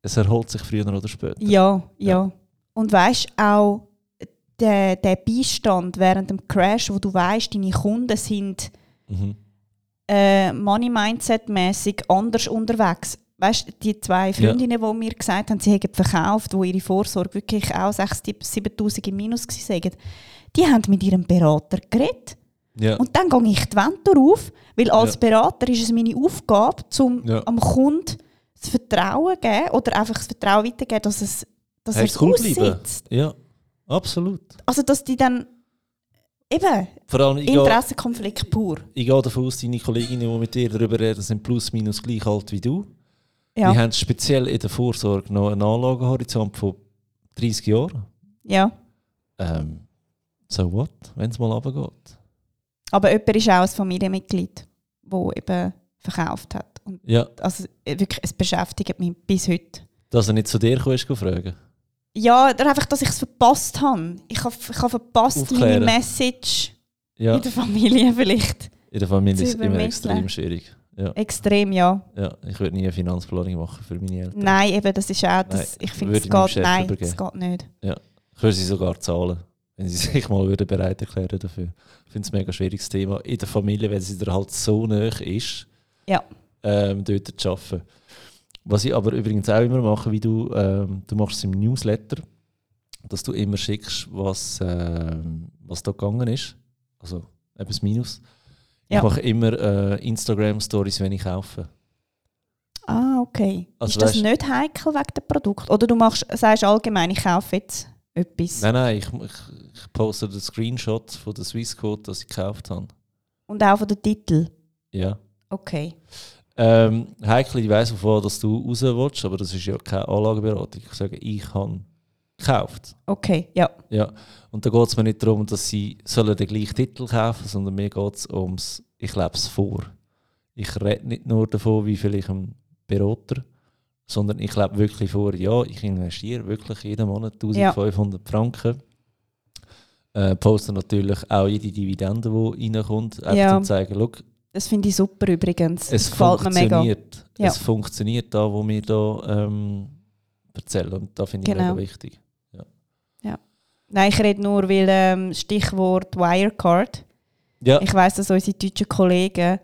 es erholt sich früher oder später. ja, ja. Ja. Und weißt auch, der, der Beistand während dem Crash, wo du weißt, deine Kunden sind Mhm. äh, Money Mindset mäßig anders unterwegs. Weißt du, die zwei Freundinnen, die mir gesagt haben, sie hätten verkauft, wo ihre Vorsorge wirklich auch 6'000, 7'000 im Minus war, die haben mit ihrem Berater geredet. Ja. Und dann gehe ich die Wand auf, weil als Ja. Berater ist es meine Aufgabe, um Ja. am Kunden das Vertrauen zu geben oder einfach das Vertrauen weiterzugeben, dass, es, dass er es aussitzt. ja, absolut. Also, dass die dann eben Vor allem, ich gehe, Interessenkonflikt pur. ich gehe davon aus, deine Kolleginnen, die mit dir darüber reden, sind plus minus gleich alt wie du. Ja. Die haben speziell in der Vorsorge noch einen Anlagehorizont von 30 Jahren. ja. Ähm, so what, wenn es mal runtergeht? Aber jemand ist auch ein Familienmitglied, das eben verkauft hat. Und Ja, also äh, wirklich, es beschäftigt mich bis heute. dass er nicht zu dir kommst, fragen. Ja, einfach, dass ich es verpasst habe. Ich habe, ich habe verpasst, Aufklären. meine Message Ja, in der Familie vielleicht. in der Familie ist es immer extrem schwierig. Ja, Extrem, ja. ja, ich würde nie eine Finanzplanung machen für meine Eltern. Nein, eben, das ist auch, das, Nein, ich finde, es geht, nein, übergeben. es geht nicht. Ich würde sie sogar zahlen, wenn sie sich mal würden bereit erklären dafür. Ich finde es ein mega schwieriges Thema in der Familie, weil sie dir halt so nah ist, Ja. ähm, dort zu arbeiten. Was ich aber übrigens auch immer mache, wie du, ähm, du machst es im Newsletter, dass du immer schickst, was, ähm, was da gegangen ist. Also eben das Minus. Ja. Ich mache immer äh, Instagram-Stories, wenn ich kaufe. Ah, okay. Also ist das weißt- nicht heikel wegen dem Produkt? Oder du machst, sagst allgemein, ich kaufe jetzt etwas. Nein, nein, ich, ich, ich poste den Screenshot von der Swissquote, das ich gekauft habe. Und auch von den Titel? Ja. Okay. Ähm, heikel, ich weiss, wovon dass du raus willst, aber das ist ja keine Anlageberatung. Ich sage, ich habe gekauft. Okay, ja. Ja. Und da geht es mir nicht darum, dass sie sollen den gleichen Titel kaufen sondern mir geht es ums, ich lebe es vor. Ich rede nicht nur davon, wie viel ich einem Berater, sondern ich lebe wirklich vor, ja, ich investiere wirklich jeden Monat 1500 Franken. Äh, poste natürlich auch jede Dividende, die reinkommt, einfach Ja. zu zeigen, schau, Das finde ich super übrigens. es gefällt mir mega. funktioniert. Ja. Es funktioniert da, wo wir da ähm, erzählen. Und da finde ich Genau. mega wichtig. Nein, ich rede nur, weil ähm, Stichwort Wirecard. Ja, Ich weiß, dass unsere deutschen Kollegen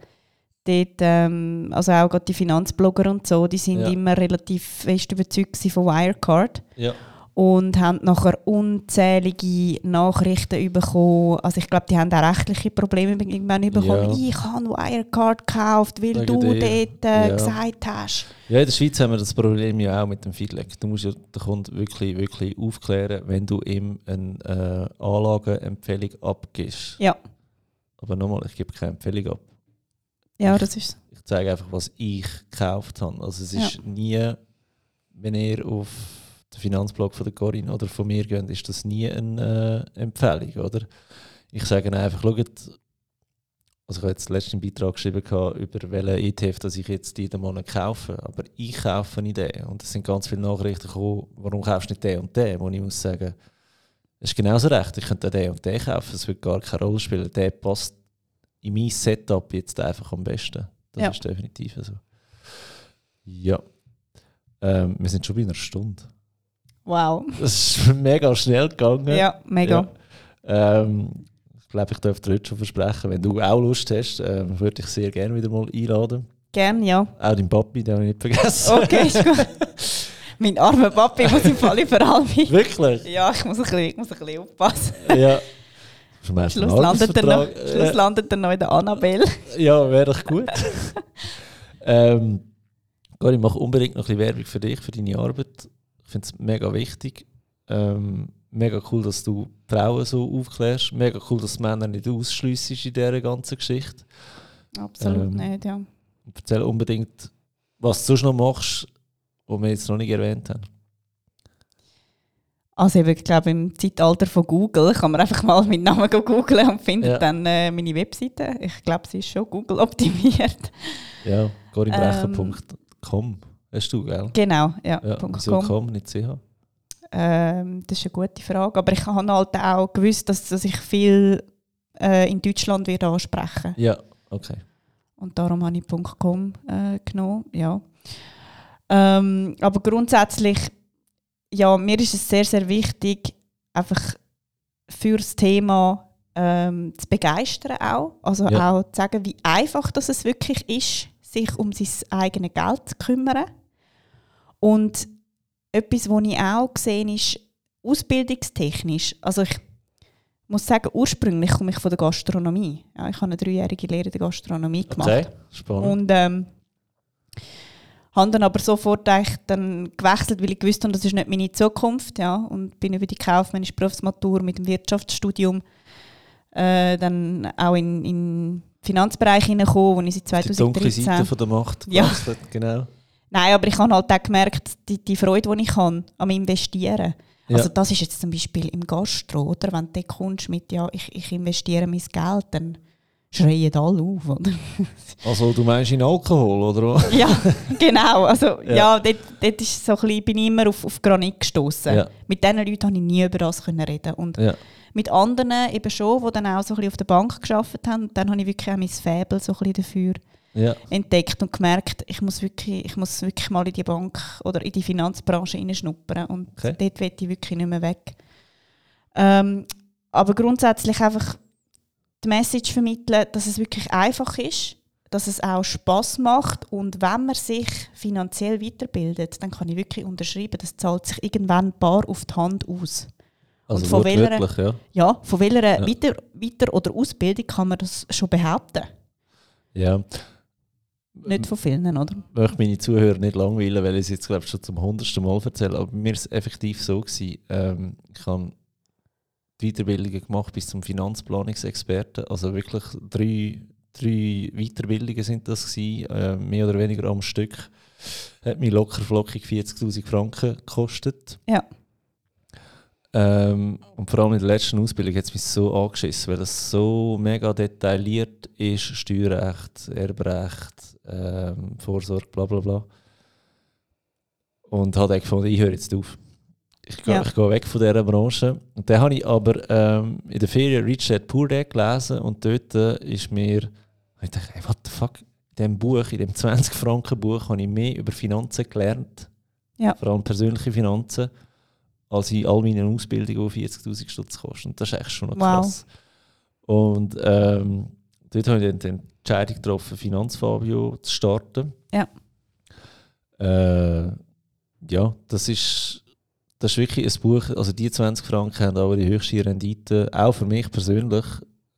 dort, ähm, also auch gerade die Finanzblogger und so, die sind Ja. immer relativ fest überzeugt von Wirecard ja. Und haben nachher unzählige Nachrichten bekommen. Also ich glaube, die haben auch rechtliche Probleme irgendwann bekommen. Ja. Ich habe Wirecard gekauft, weil Wegen du dir. dort äh, Ja. gesagt hast. Ja, in der Schweiz haben wir das Problem ja auch mit dem Feedback. Du musst ja den Kunden wirklich, wirklich aufklären, wenn du ihm eine äh, Anlageempfehlung abgibst. Ja, Aber nochmal, ich gebe keine Empfehlung ab. ja das ist Ich zeige einfach, was ich gekauft habe. Also es ist nie, wenn ihr auf den Finanzblog von der Corinne oder von mir geht, ist das nie eine äh, Empfehlung, oder? Ich sage einfach, schaut, also ich habe jetzt letzten Beitrag geschrieben über welchen ETF, dass ich jetzt jeden Monat kaufe, aber ich kaufe nicht den. Und es sind ganz viele Nachrichten gekommen, warum kaufst du nicht den und den? Wo ich muss sagen, es ist genauso recht, ich könnte den und den kaufen, es wird gar keine Rolle spielen. Der passt in mein Setup jetzt einfach am besten. Das Ja. ist definitiv so. Ja. Ähm, wir sind schon bei einer Stunde. Wow. Das ist mega schnell gegangen. Ja, mega. Ja. Ähm, ich glaube, ich darf dir heute schon versprechen, wenn du auch Lust hast, ähm, würde ich sehr gerne wieder mal einladen. Gern, ja. Auch dein Papi, den habe ich nicht vergessen. Okay, ist gut. mein armer Papi muss im Fall überall mit. Wirklich? Ja, ich muss ein bisschen, ich muss ein bisschen aufpassen. Ja. Schluss landet, er noch, Arbeitsvertrag, Schluss landet er noch in der Annabelle. äh, ja, wäre doch gut. ähm, Gary, mach unbedingt noch ein bisschen Werbung für dich, für deine Arbeit. Ich finde es mega wichtig. Ähm, mega cool, dass du Frauen so aufklärst. Mega cool, dass du Männer nicht ausschliessest in dieser ganzen Geschichte. Absolut Ähm, nicht, ja. Erzähl unbedingt, was du sonst noch machst, was wir jetzt noch nicht erwähnt haben. Also ich glaube, im Zeitalter von Google kann man einfach mal meinen Namen go googlen und findet Ja. dann äh, meine Webseite. Ich glaube, sie ist schon Google optimiert. Ja, corinbrecher.com hast du, gell? Genau, ja. Ja, wieso com, nicht ch? Ähm, das ist eine gute Frage. Aber ich habe halt auch gewusst, dass, dass ich viel äh, in Deutschland wird ansprechen Ja, okay. Und darum habe ich .com äh, genommen, ja. Ähm, aber grundsätzlich, ja, mir ist es sehr, sehr wichtig, einfach für das Thema ähm, zu begeistern auch. Also Ja. auch zu sagen, wie einfach das es wirklich ist, sich um sein eigenes Geld zu kümmern. Und etwas, was ich auch gesehen ist, ausbildungstechnisch. Also ich muss sagen, ursprünglich komme ich von der Gastronomie. Ja, ich habe eine dreijährige Lehre der Gastronomie gemacht. Okay, spannend. Und ähm, habe dann aber sofort dann gewechselt, weil ich gewusst habe, das ist nicht meine Zukunft. Ja, und bin über die kaufmännische Berufsmatur mit dem Wirtschaftsstudium äh, dann auch in, in den Finanzbereich hineingekommen, wo ich seit die dunkle Seite 2013... von der Macht Ja. gewechselt, genau. Nein, aber ich habe halt auch gemerkt, die, die Freude, die ich habe am Investieren. Ja. Also das ist jetzt zum Beispiel im Gastro, oder? Wenn du dort kommst mit, ja, ich, ich investiere mein Geld, dann schreien alle auf, oder? Also du meinst in Alkohol, oder? Ja, genau. Also, Ja. ja. dort, dort ist so ein bisschen, bin ich immer auf, auf Granit gestoßen. Ja. Mit diesen Leuten konnte ich nie über das können reden. Und Ja. mit anderen eben schon, die dann auch so ein bisschen auf der Bank geschafft haben. Dann habe ich wirklich auch mein Faible so ein bisschen dafür Ja. entdeckt und gemerkt, ich muss wirklich, ich muss wirklich mal in die Bank oder in die Finanzbranche hineinschnuppern. Und Okay. dort will ich wirklich nicht mehr weg. Ähm, aber grundsätzlich einfach die Message vermitteln, dass es wirklich einfach ist, dass es auch Spaß macht und wenn man sich finanziell weiterbildet, dann kann ich wirklich unterschreiben, das zahlt sich irgendwann bar auf die Hand aus. Also Und von welcher- ja. Ja, von welcher Ja. Weiter-, Weiter oder Ausbildung kann man das schon behaupten? Ja. Nicht von vielen, oder? Ich möchte meine Zuhörer nicht langweilen, weil ich es jetzt glaube ich, schon zum hundertsten Mal erzähle. Aber mir war es effektiv so. Gewesen, ähm, ich habe die Weiterbildungen gemacht bis zum Finanzplanungsexperten. Also wirklich drei, drei Weiterbildungen sind das gewesen, äh, mehr oder weniger am Stück. Hat mich locker flockig 40'000 Franken gekostet. Ja. Ähm, und vor allem in der letzten Ausbildung hat es mich so angeschissen, weil das so mega detailliert ist, Steuerrecht, Erbrecht, ähm, Vorsorge, bla bla bla. Und habe dann gefunden, ich höre jetzt auf. Ich gehe, Ja. ich gehe weg von dieser Branche. Und dann habe ich aber ähm, in der Ferien Rich Dad Poor Dad gelesen und dort äh, ist mir, ich dachte, what the fuck, in diesem Buch, in dem 20-Franken-Buch habe ich mehr über Finanzen gelernt. Ja. Vor allem persönliche Finanzen als in all meinen Ausbildungen, die 40'000 Stutz kosten. Und das ist echt schon noch Wow. krass. Und ähm, dort habe ich dann Entscheidung getroffen, Finanzfabio zu starten. Ja. Äh, ja, das ist, das ist wirklich ein Buch, also die 20 Franken haben aber die höchste Rendite, auch für mich persönlich,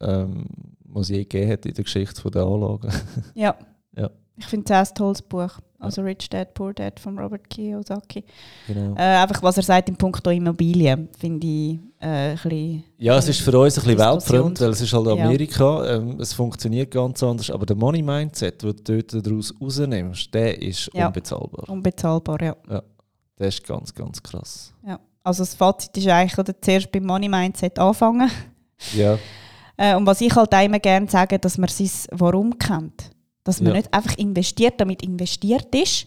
ähm, was es je gegeben hat in der Geschichte der Anlagen. Ja. Ja. Ich finde es auch ein tolles Buch. Also Rich Dad, Poor Dad von Robert Kiyosaki. genau. Äh, einfach, was er sagt im Punkt Immobilien, finde ich äh. Ja, es ist für uns ein bisschen weltfremd, weil es ist halt Ja. Amerika, ähm, es funktioniert ganz anders, aber der Money Mindset, den du dort daraus rausnimmst, der ist Ja. unbezahlbar. Unbezahlbar, ja. Der ist ganz, ganz krass. ja. Also das Fazit ist eigentlich, oder, zuerst beim Money Mindset anfangen. Ja, Äh, und was ich halt auch immer gerne sage, dass man sein Warum kennt. Dass man Ja. nicht einfach investiert, damit investiert ist,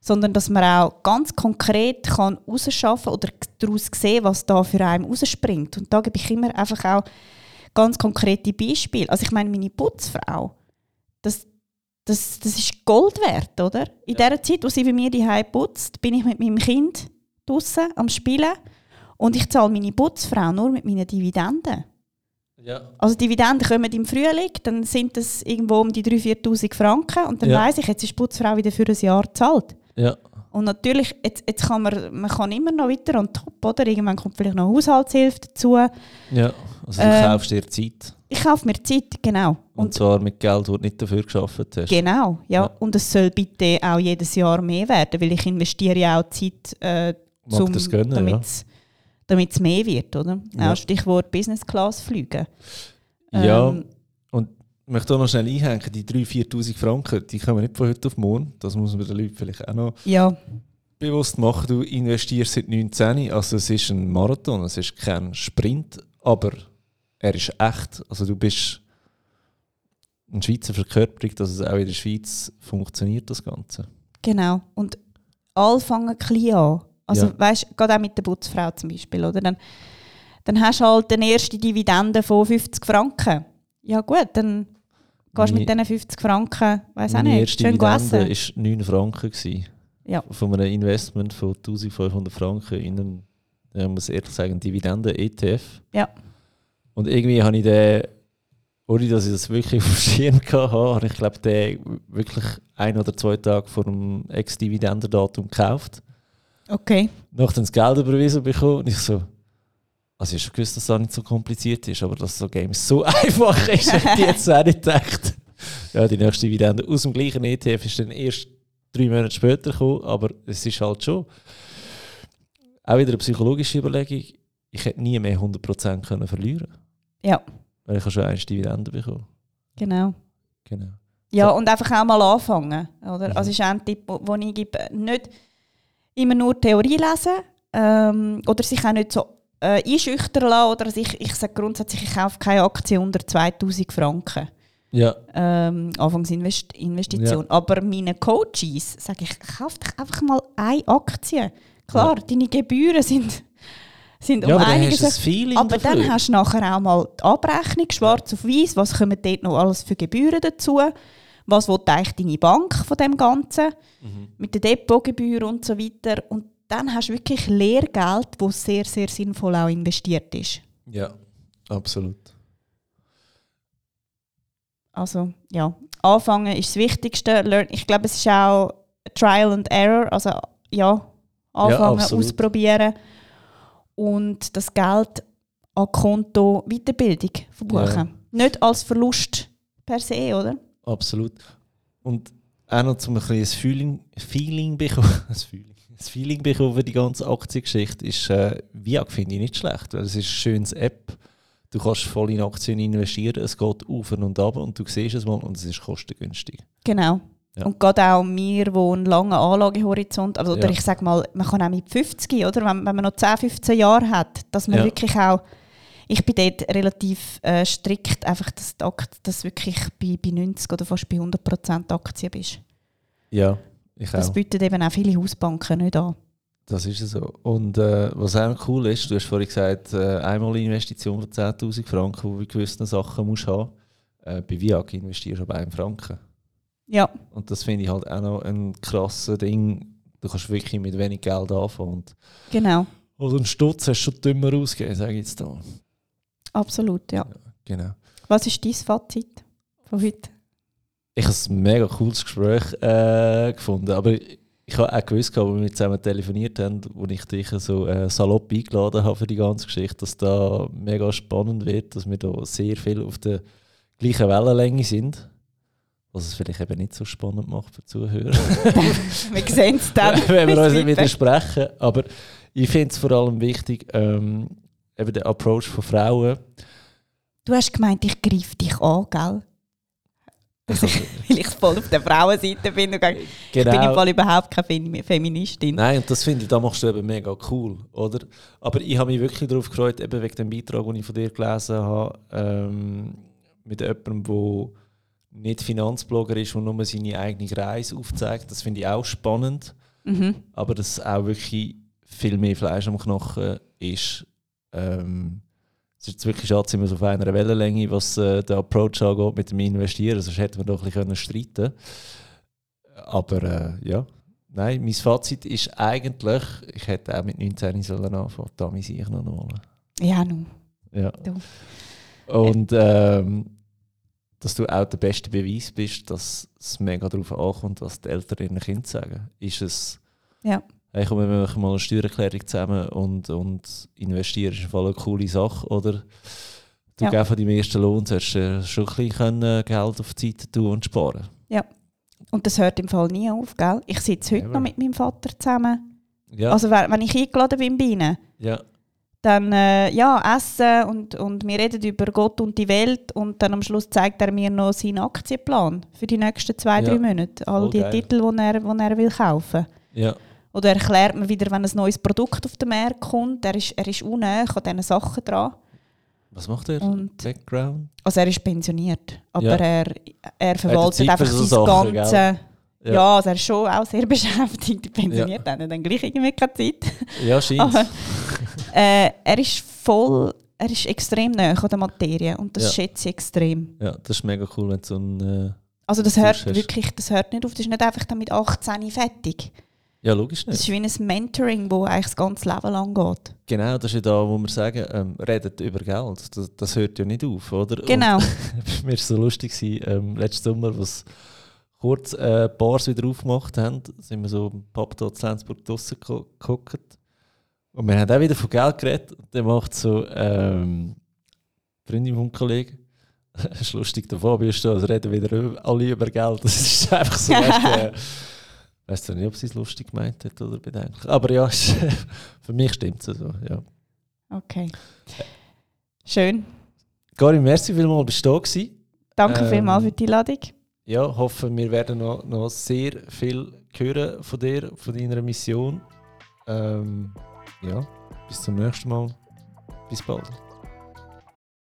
sondern dass man auch ganz konkret kann rausschaffen oder daraus sehen, was da für einen rausspringt. Und da gebe ich immer einfach auch ganz konkrete Beispiele. Also ich meine, meine Putzfrau, das, das, das ist Gold wert, oder? In der Zeit, wo sie bei mir die putzt, bin ich mit meinem Kind draußen am Spielen und ich zahle meine Putzfrau nur mit meinen Dividenden. ja. Also Dividenden kommen im Frühling, dann sind das irgendwo um die 3'000, 4'000 Franken und dann Ja. weiss ich, jetzt ist die Putzfrau wieder für ein Jahr gezahlt. Ja. Und natürlich, jetzt, jetzt kann man, man kann immer noch weiter on top, oder? Irgendwann kommt vielleicht noch Haushaltshilfe dazu. ja. Also du Ähm, kaufst dir Zeit. Ich kaufe mir Zeit, genau. Und, Und, zwar mit Geld, das du nicht dafür geschafft hast. genau, ja. Ja. Und es soll bitte auch jedes Jahr mehr werden, weil ich investiere ja auch Zeit, äh, zum, ja. damit es mehr wird, oder? Ja. Auch Stichwort Business Class fliegen. Ja, Ähm, und ich möchte auch noch schnell einhängen, die 3'000, 4'000 Franken, die kommen nicht von heute auf morgen. Das muss man den Leuten vielleicht auch noch ja, bewusst machen. Du investierst seit 19, also es ist ein Marathon, es ist kein Sprint, aber er ist echt. Also du bist ein Schweizer Verkörperung, dass es auch in der Schweiz funktioniert, das Ganze. Genau. Und alle fangen klein an. Also, Ja. weißt gerade auch mit der Putzfrau zum Beispiel, oder? Dann, dann hast du halt eine erste Dividende von 50 Franken. Ja, gut, dann gehst mit diesen 50 Franken, weiß auch nicht, erste schön essen. war 9 Franken. Gewesen. Ja. Von einem Investment von 1500 Franken in einen, ich muss ehrlich sagen, Dividenden-ETF. Ja. Und irgendwie habe ich den, ohne dass ich das wirklich auf dem Schirm hatte, habe ich glaube den wirklich ein oder zwei Tage vor dem Ex-Dividendendatum gekauft. Okay. Nachdem das Geld überwiesen bekommen und ich so, also ich habe schon gewusst, dass das nicht so kompliziert ist, aber dass so Games so einfach ist, hätte ich jetzt auch nicht gedacht. Ja, die nächste Dividende aus dem gleichen ETF ist dann erst drei Monate später gekommen, aber es ist halt schon auch wieder eine psychologische Überlegung, ich hätte nie mehr 100% können verlieren Ja, weil ich habe schon eine Dividende bekommen. genau. Genau. Ja, So. und einfach auch mal anfangen. Oder? Mhm. Also ist ein Tipp, den ich gebe. Nicht immer nur Theorie lesen ähm, oder sich auch nicht so äh, einschüchtern lassen. Oder also ich, ich sage grundsätzlich, ich kaufe keine Aktie unter 2000 Franken. Ja, ähm, Anfangsinvestition. Aber meinen Coaches sage ich, kauf dich einfach mal eine Aktie. Klar, deine Gebühren sind, sind ja um aber dann einiges hast ein Feeling aber dann dafür. hast du nachher auch mal die Abrechnung, schwarz auf weiß, was kommen dort noch alles für Gebühren dazu, was will eigentlich deine Bank von dem Ganzen, Mhm. mit der Depotgebühr und so weiter. Und dann hast du wirklich Lehrgeld, das sehr, sehr sinnvoll auch investiert ist. Ja, absolut. Also ja, anfangen ist das Wichtigste. Ich glaube, es ist auch Trial and Error, also ja, anfangen, absolut. ausprobieren und das Geld an Konto Weiterbildung verbuchen. Nicht als Verlust per se, oder? Absolut. Und auch noch zum ein bisschen Feeling, Feeling bekommen, ein Feeling, ein Feeling bekommen die ganze Aktiengeschichte, ist äh, VIAG finde ich nicht schlecht, weil es ist eine schöne App. Du kannst voll in Aktien investieren, es geht auf und ab und du siehst es mal und es ist kostengünstig. Genau. Ja. Und gerade auch wir, die einen langen Anlagehorizont, also, oder Ja. ich sage mal, man kann auch mit 50, oder, wenn, wenn man noch 10, 15 Jahre hat, dass man Ja. wirklich auch, ich bin dort relativ äh, strikt, einfach, dass du wirklich bei, bei 90 oder fast bei 100% Aktien bist. Ja, ich Das auch. bieten eben auch viele Hausbanken nicht an. Das ist so. Und äh, was auch cool ist, du hast vorhin gesagt, äh, einmal eine Investition von 10'000 Franken, die du bei gewissen Sachen musst haben. Äh, bei VIAG investierst du aber 1 Franken. Ja, Und das finde ich halt auch noch ein krasses Ding. Du kannst wirklich mit wenig Geld anfangen. Und genau. also einen Stutz hast du schon dümmer ausgegeben, sage ich jetzt da. Absolut, ja. Genau. Was ist dein Fazit von heute? Ich habe ein mega cooles Gespräch äh, gefunden, aber ich, ich habe auch gewusst, als wir zusammen telefoniert haben, wo ich dich so äh, salopp eingeladen habe für die ganze Geschichte, dass da mega spannend wird, dass wir da sehr viel auf der gleichen Wellenlänge sind. Was es vielleicht eben nicht so spannend macht für die Zuhörer. Wir sehen es dann. wenn wir uns nicht widersprechen. Aber ich finde es vor allem wichtig, ähm, eben der Approach von Frauen. Du hast gemeint, ich greife dich an, gell? Weil ich voll auf der Frauenseite bin. Und gehe, Ich bin im genau. Fall überhaupt keine Femi- Feministin. Nein, und das finde ich, da machst du eben mega cool, oder? Aber ich habe mich wirklich darauf gefreut, eben wegen dem Beitrag, den ich von dir gelesen habe, ähm, mit jemandem, der nicht Finanzblogger ist und nur seine eigene Reise aufzeigt. Das finde ich auch spannend, Mhm. aber dass auch wirklich viel mehr Fleisch am Knochen ist. Ähm, es ist wirklich schade, sind wir so auf einer Wellenlänge, was äh, den Approach angeht mit dem Investieren. Sonst hätten wir doch ein bisschen können streiten Aber äh, ja, nein, mein Fazit ist eigentlich, ich hätte auch mit 19 sollen anfangen. Da muss ich noch mal. Ja, nun. Ja. Du. Und ähm, dass du auch der beste Beweis bist, dass es mega darauf ankommt, was die Eltern ihren Kindern sagen. Ist es, Ja. Hey, komm, wir machen mal eine Steuererklärung zusammen und, und investieren ist im Fall eine coole Sache, oder? Du Ja. ja. von deinem ersten Lohn solltest du schon ein bisschen können Geld auf die Seite tun und sparen. Und das hört im Fall nie auf, gell? Ich sitze heute Eben. noch mit meinem Vater zusammen. Ja, Also wenn ich eingeladen bin bei ihnen, ja, dann äh, ja, essen und, und wir reden über Gott und die Welt und dann am Schluss zeigt er mir noch seinen Aktienplan für die nächsten zwei, Ja. drei Monate. All Voll die geil. Titel, die er, die er will kaufen ja, Oder erklärt mir wieder, wenn ein neues Produkt auf den Markt kommt. Er ist, er ist unnäher an diesen Sachen dran. Was macht er? Und Background? Also er ist pensioniert, aber Ja. er, er verwaltet Zeit einfach so sein Sachen, ganze... gell? Ja. Ja. also er ist schon auch sehr beschäftigt, pensioniert, hat er dann gleich irgendwie keine Zeit. Ja, scheint. Äh, er ist voll, er ist extrem nahe an der Materie und das Ja. schätze ich extrem. Ja, das ist mega cool, wenn du so ein. Äh, Also das hört wirklich, das hört nicht auf, das ist nicht einfach dann mit 18 fertig. Ja, logisch Das nicht. ist wie ein Mentoring, das eigentlich das ganze Leben lang geht. Genau, das ist ja da, wo wir sagen, ähm, redet über Geld. Das, das hört ja nicht auf, oder? Genau. Mir war es so lustig, gewesen, ähm, letzten Sommer, was kurz äh, Bars wieder aufgemacht haben, sind wir so im Pub dort in Lenzburg draussen geguckt. Und wir haben auch wieder von Geld geredet. Und dann macht so ähm, Freundin vom Kollegen, das ist lustig, der Fabio ist da, also reden wieder alle über Geld. Das ist einfach so, weißt du, äh, weißt du nicht, ob sie es lustig gemeint hat oder bedenklich. Aber ja, für mich stimmt es so, ja. Okay. Schön. Karin, merci vielmals, bist du da gewesen. Danke Ähm, vielmals für die Einladung. Ja, hoffe, wir werden noch, noch sehr viel hören von dir, von deiner Mission. Ähm, ja, bis zum nächsten Mal. Bis bald.